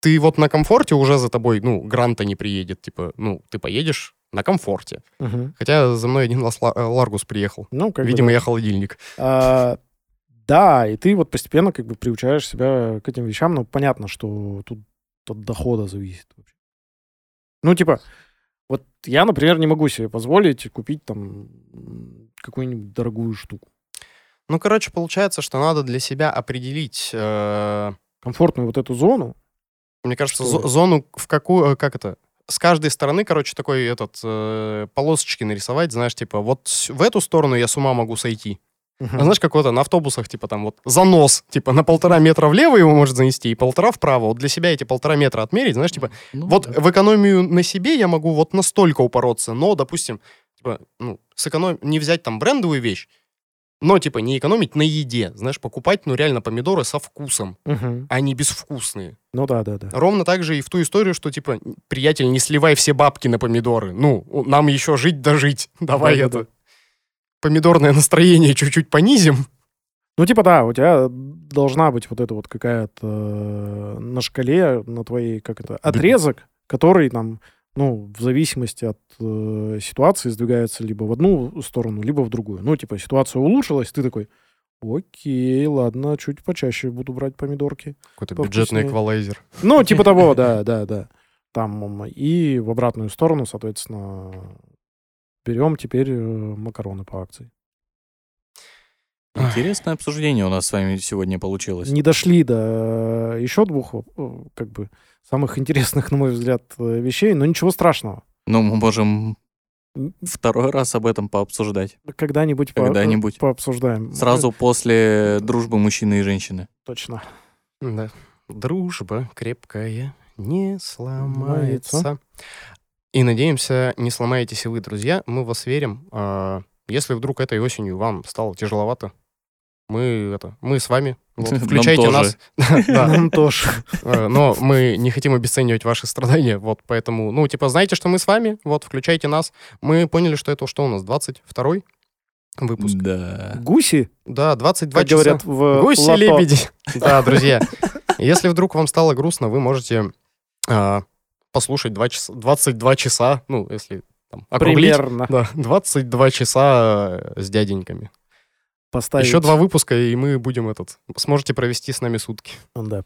ты вот на комфорте уже за тобой, ну, гранта не приедет, типа, ну, ты поедешь на комфорте. Мгм. Хотя за мной один Ларгус приехал. Ну, как бы Видимо, да. я холодильник. А, да, и ты вот постепенно как бы приучаешь себя к этим вещам, но понятно, что тут от дохода зависит вообще. Ну, типа, вот я, например, не могу себе позволить купить там какую-нибудь дорогую штуку. Ну, короче, получается, что надо для себя определить, э, Комфортную вот эту зону. мне кажется, зо- зону в какую, э, как это, с каждой стороны, короче, такой этот э, полосочки нарисовать, знаешь, типа, вот в эту сторону я с ума могу сойти. А знаешь, как вот на автобусах, типа, там вот занос, типа, на полтора метра влево его может занести и полтора вправо. Вот для себя эти полтора метра отмерить, знаешь, типа, Ну, вот да. в экономию на себе я могу вот настолько упороться, но, допустим, типа, ну, сэконом... не взять там брендовую вещь, но, типа, не экономить на еде, знаешь, покупать, ну, реально помидоры со вкусом, Мгм. а не безвкусные. Ну да, да, да. Ровно так же и в ту историю, что, типа, приятель, не сливай все бабки на помидоры. Ну, нам еще жить да жить. Давай Да-да-да. это... Помидорное настроение чуть-чуть понизим. Ну, типа, да, у тебя должна быть вот эта вот какая-то э, на шкале, на твоей, как это, отрезок, который там, ну, в зависимости от э, ситуации сдвигается либо в одну сторону, либо в другую. Ну, типа, ситуация улучшилась, ты такой, окей, ладно, чуть почаще буду брать помидорки. Какой-то Повкуснее. бюджетный эквалайзер. Ну, типа того, да, да, да. Там, и в обратную сторону, соответственно, берем теперь э, макароны по акции. Интересное обсуждение у нас с вами сегодня получилось. не дошли до э, еще двух, э, как бы, самых интересных, на мой взгляд, вещей, но ничего страшного. Но мы можем второй раз об этом пообсуждать. Когда-нибудь, по- Когда-нибудь. э, пообсуждаем. Сразу после дружбы мужчины и женщины. Точно. Да. Дружба крепкая не сломается. И надеемся, не сломаетесь и вы, друзья. Мы в вас верим. А, Если вдруг этой осенью вам стало тяжеловато, мы, это, мы с вами. Вот, включайте нас. Нам тоже. Э, Но мы не хотим обесценивать ваши страдания, вот, поэтому, ну, типа, знаете, что мы с вами, вот, включайте нас. Мы поняли, что это что у нас, 22-й выпуск? Да. Гуси, Да, 22 как часа. говорят в лото. Гуси-лебеди. Да, друзья. Если вдруг вам стало грустно, вы можете а, послушать 2 часа, 22 часа, ну, если там, округлить. Примерно. Да, 22 часа э, с дяденьками. Поставить. Еще два выпуска, и мы будем этот... Сможете провести с нами сутки. Да.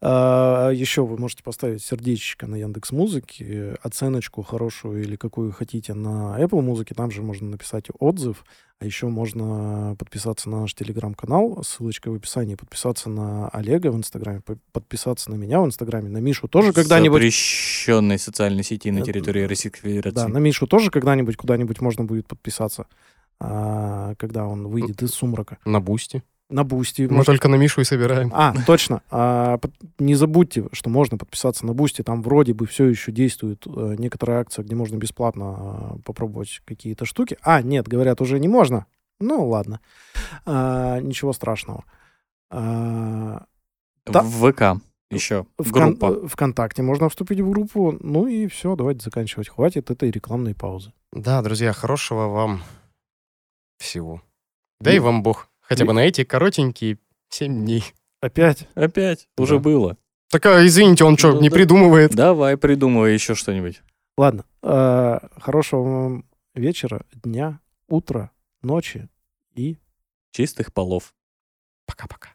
А, еще вы можете поставить сердечко на Яндекс Музыке, оценочку хорошую или какую хотите на Apple Музыке. Там же можно написать отзыв. А еще можно подписаться на наш телеграм-канал, ссылочка в описании, подписаться на Олега в Инстаграме, по- подписаться на меня в Инстаграме, на Мишу тоже когда-нибудь. Запрещенной социальной сети на Э, территории Российской Да, Федерации. на Мишу тоже когда-нибудь куда-нибудь можно будет подписаться. А, когда он выйдет из сумрака. На Бусти. На Бусти. Мы только на Мишу и собираем. А, точно. А, не забудьте, что можно подписаться на Бусти. Там вроде бы все еще действует э, некоторая акция, где можно бесплатно э, попробовать какие-то штуки. А, нет, говорят, уже не можно. Ну, ладно. А, ничего страшного. А, Да. В ВК еще в кон- группа. э, ВКонтакте можно вступить в группу. Ну и все, давайте заканчивать. Хватит этой рекламной паузы. Да, друзья, хорошего вам всего. Да и вам Бог. Хотя бы на эти коротенькие 7 дней. Опять? Опять, уже Да. было. Так, а, извините, он что, Ну, не да. придумывает? Давай, придумывай еще что-нибудь. Ладно. э, хорошего вам вечера, дня, утра, ночи и Чистых полов. Пока-пока.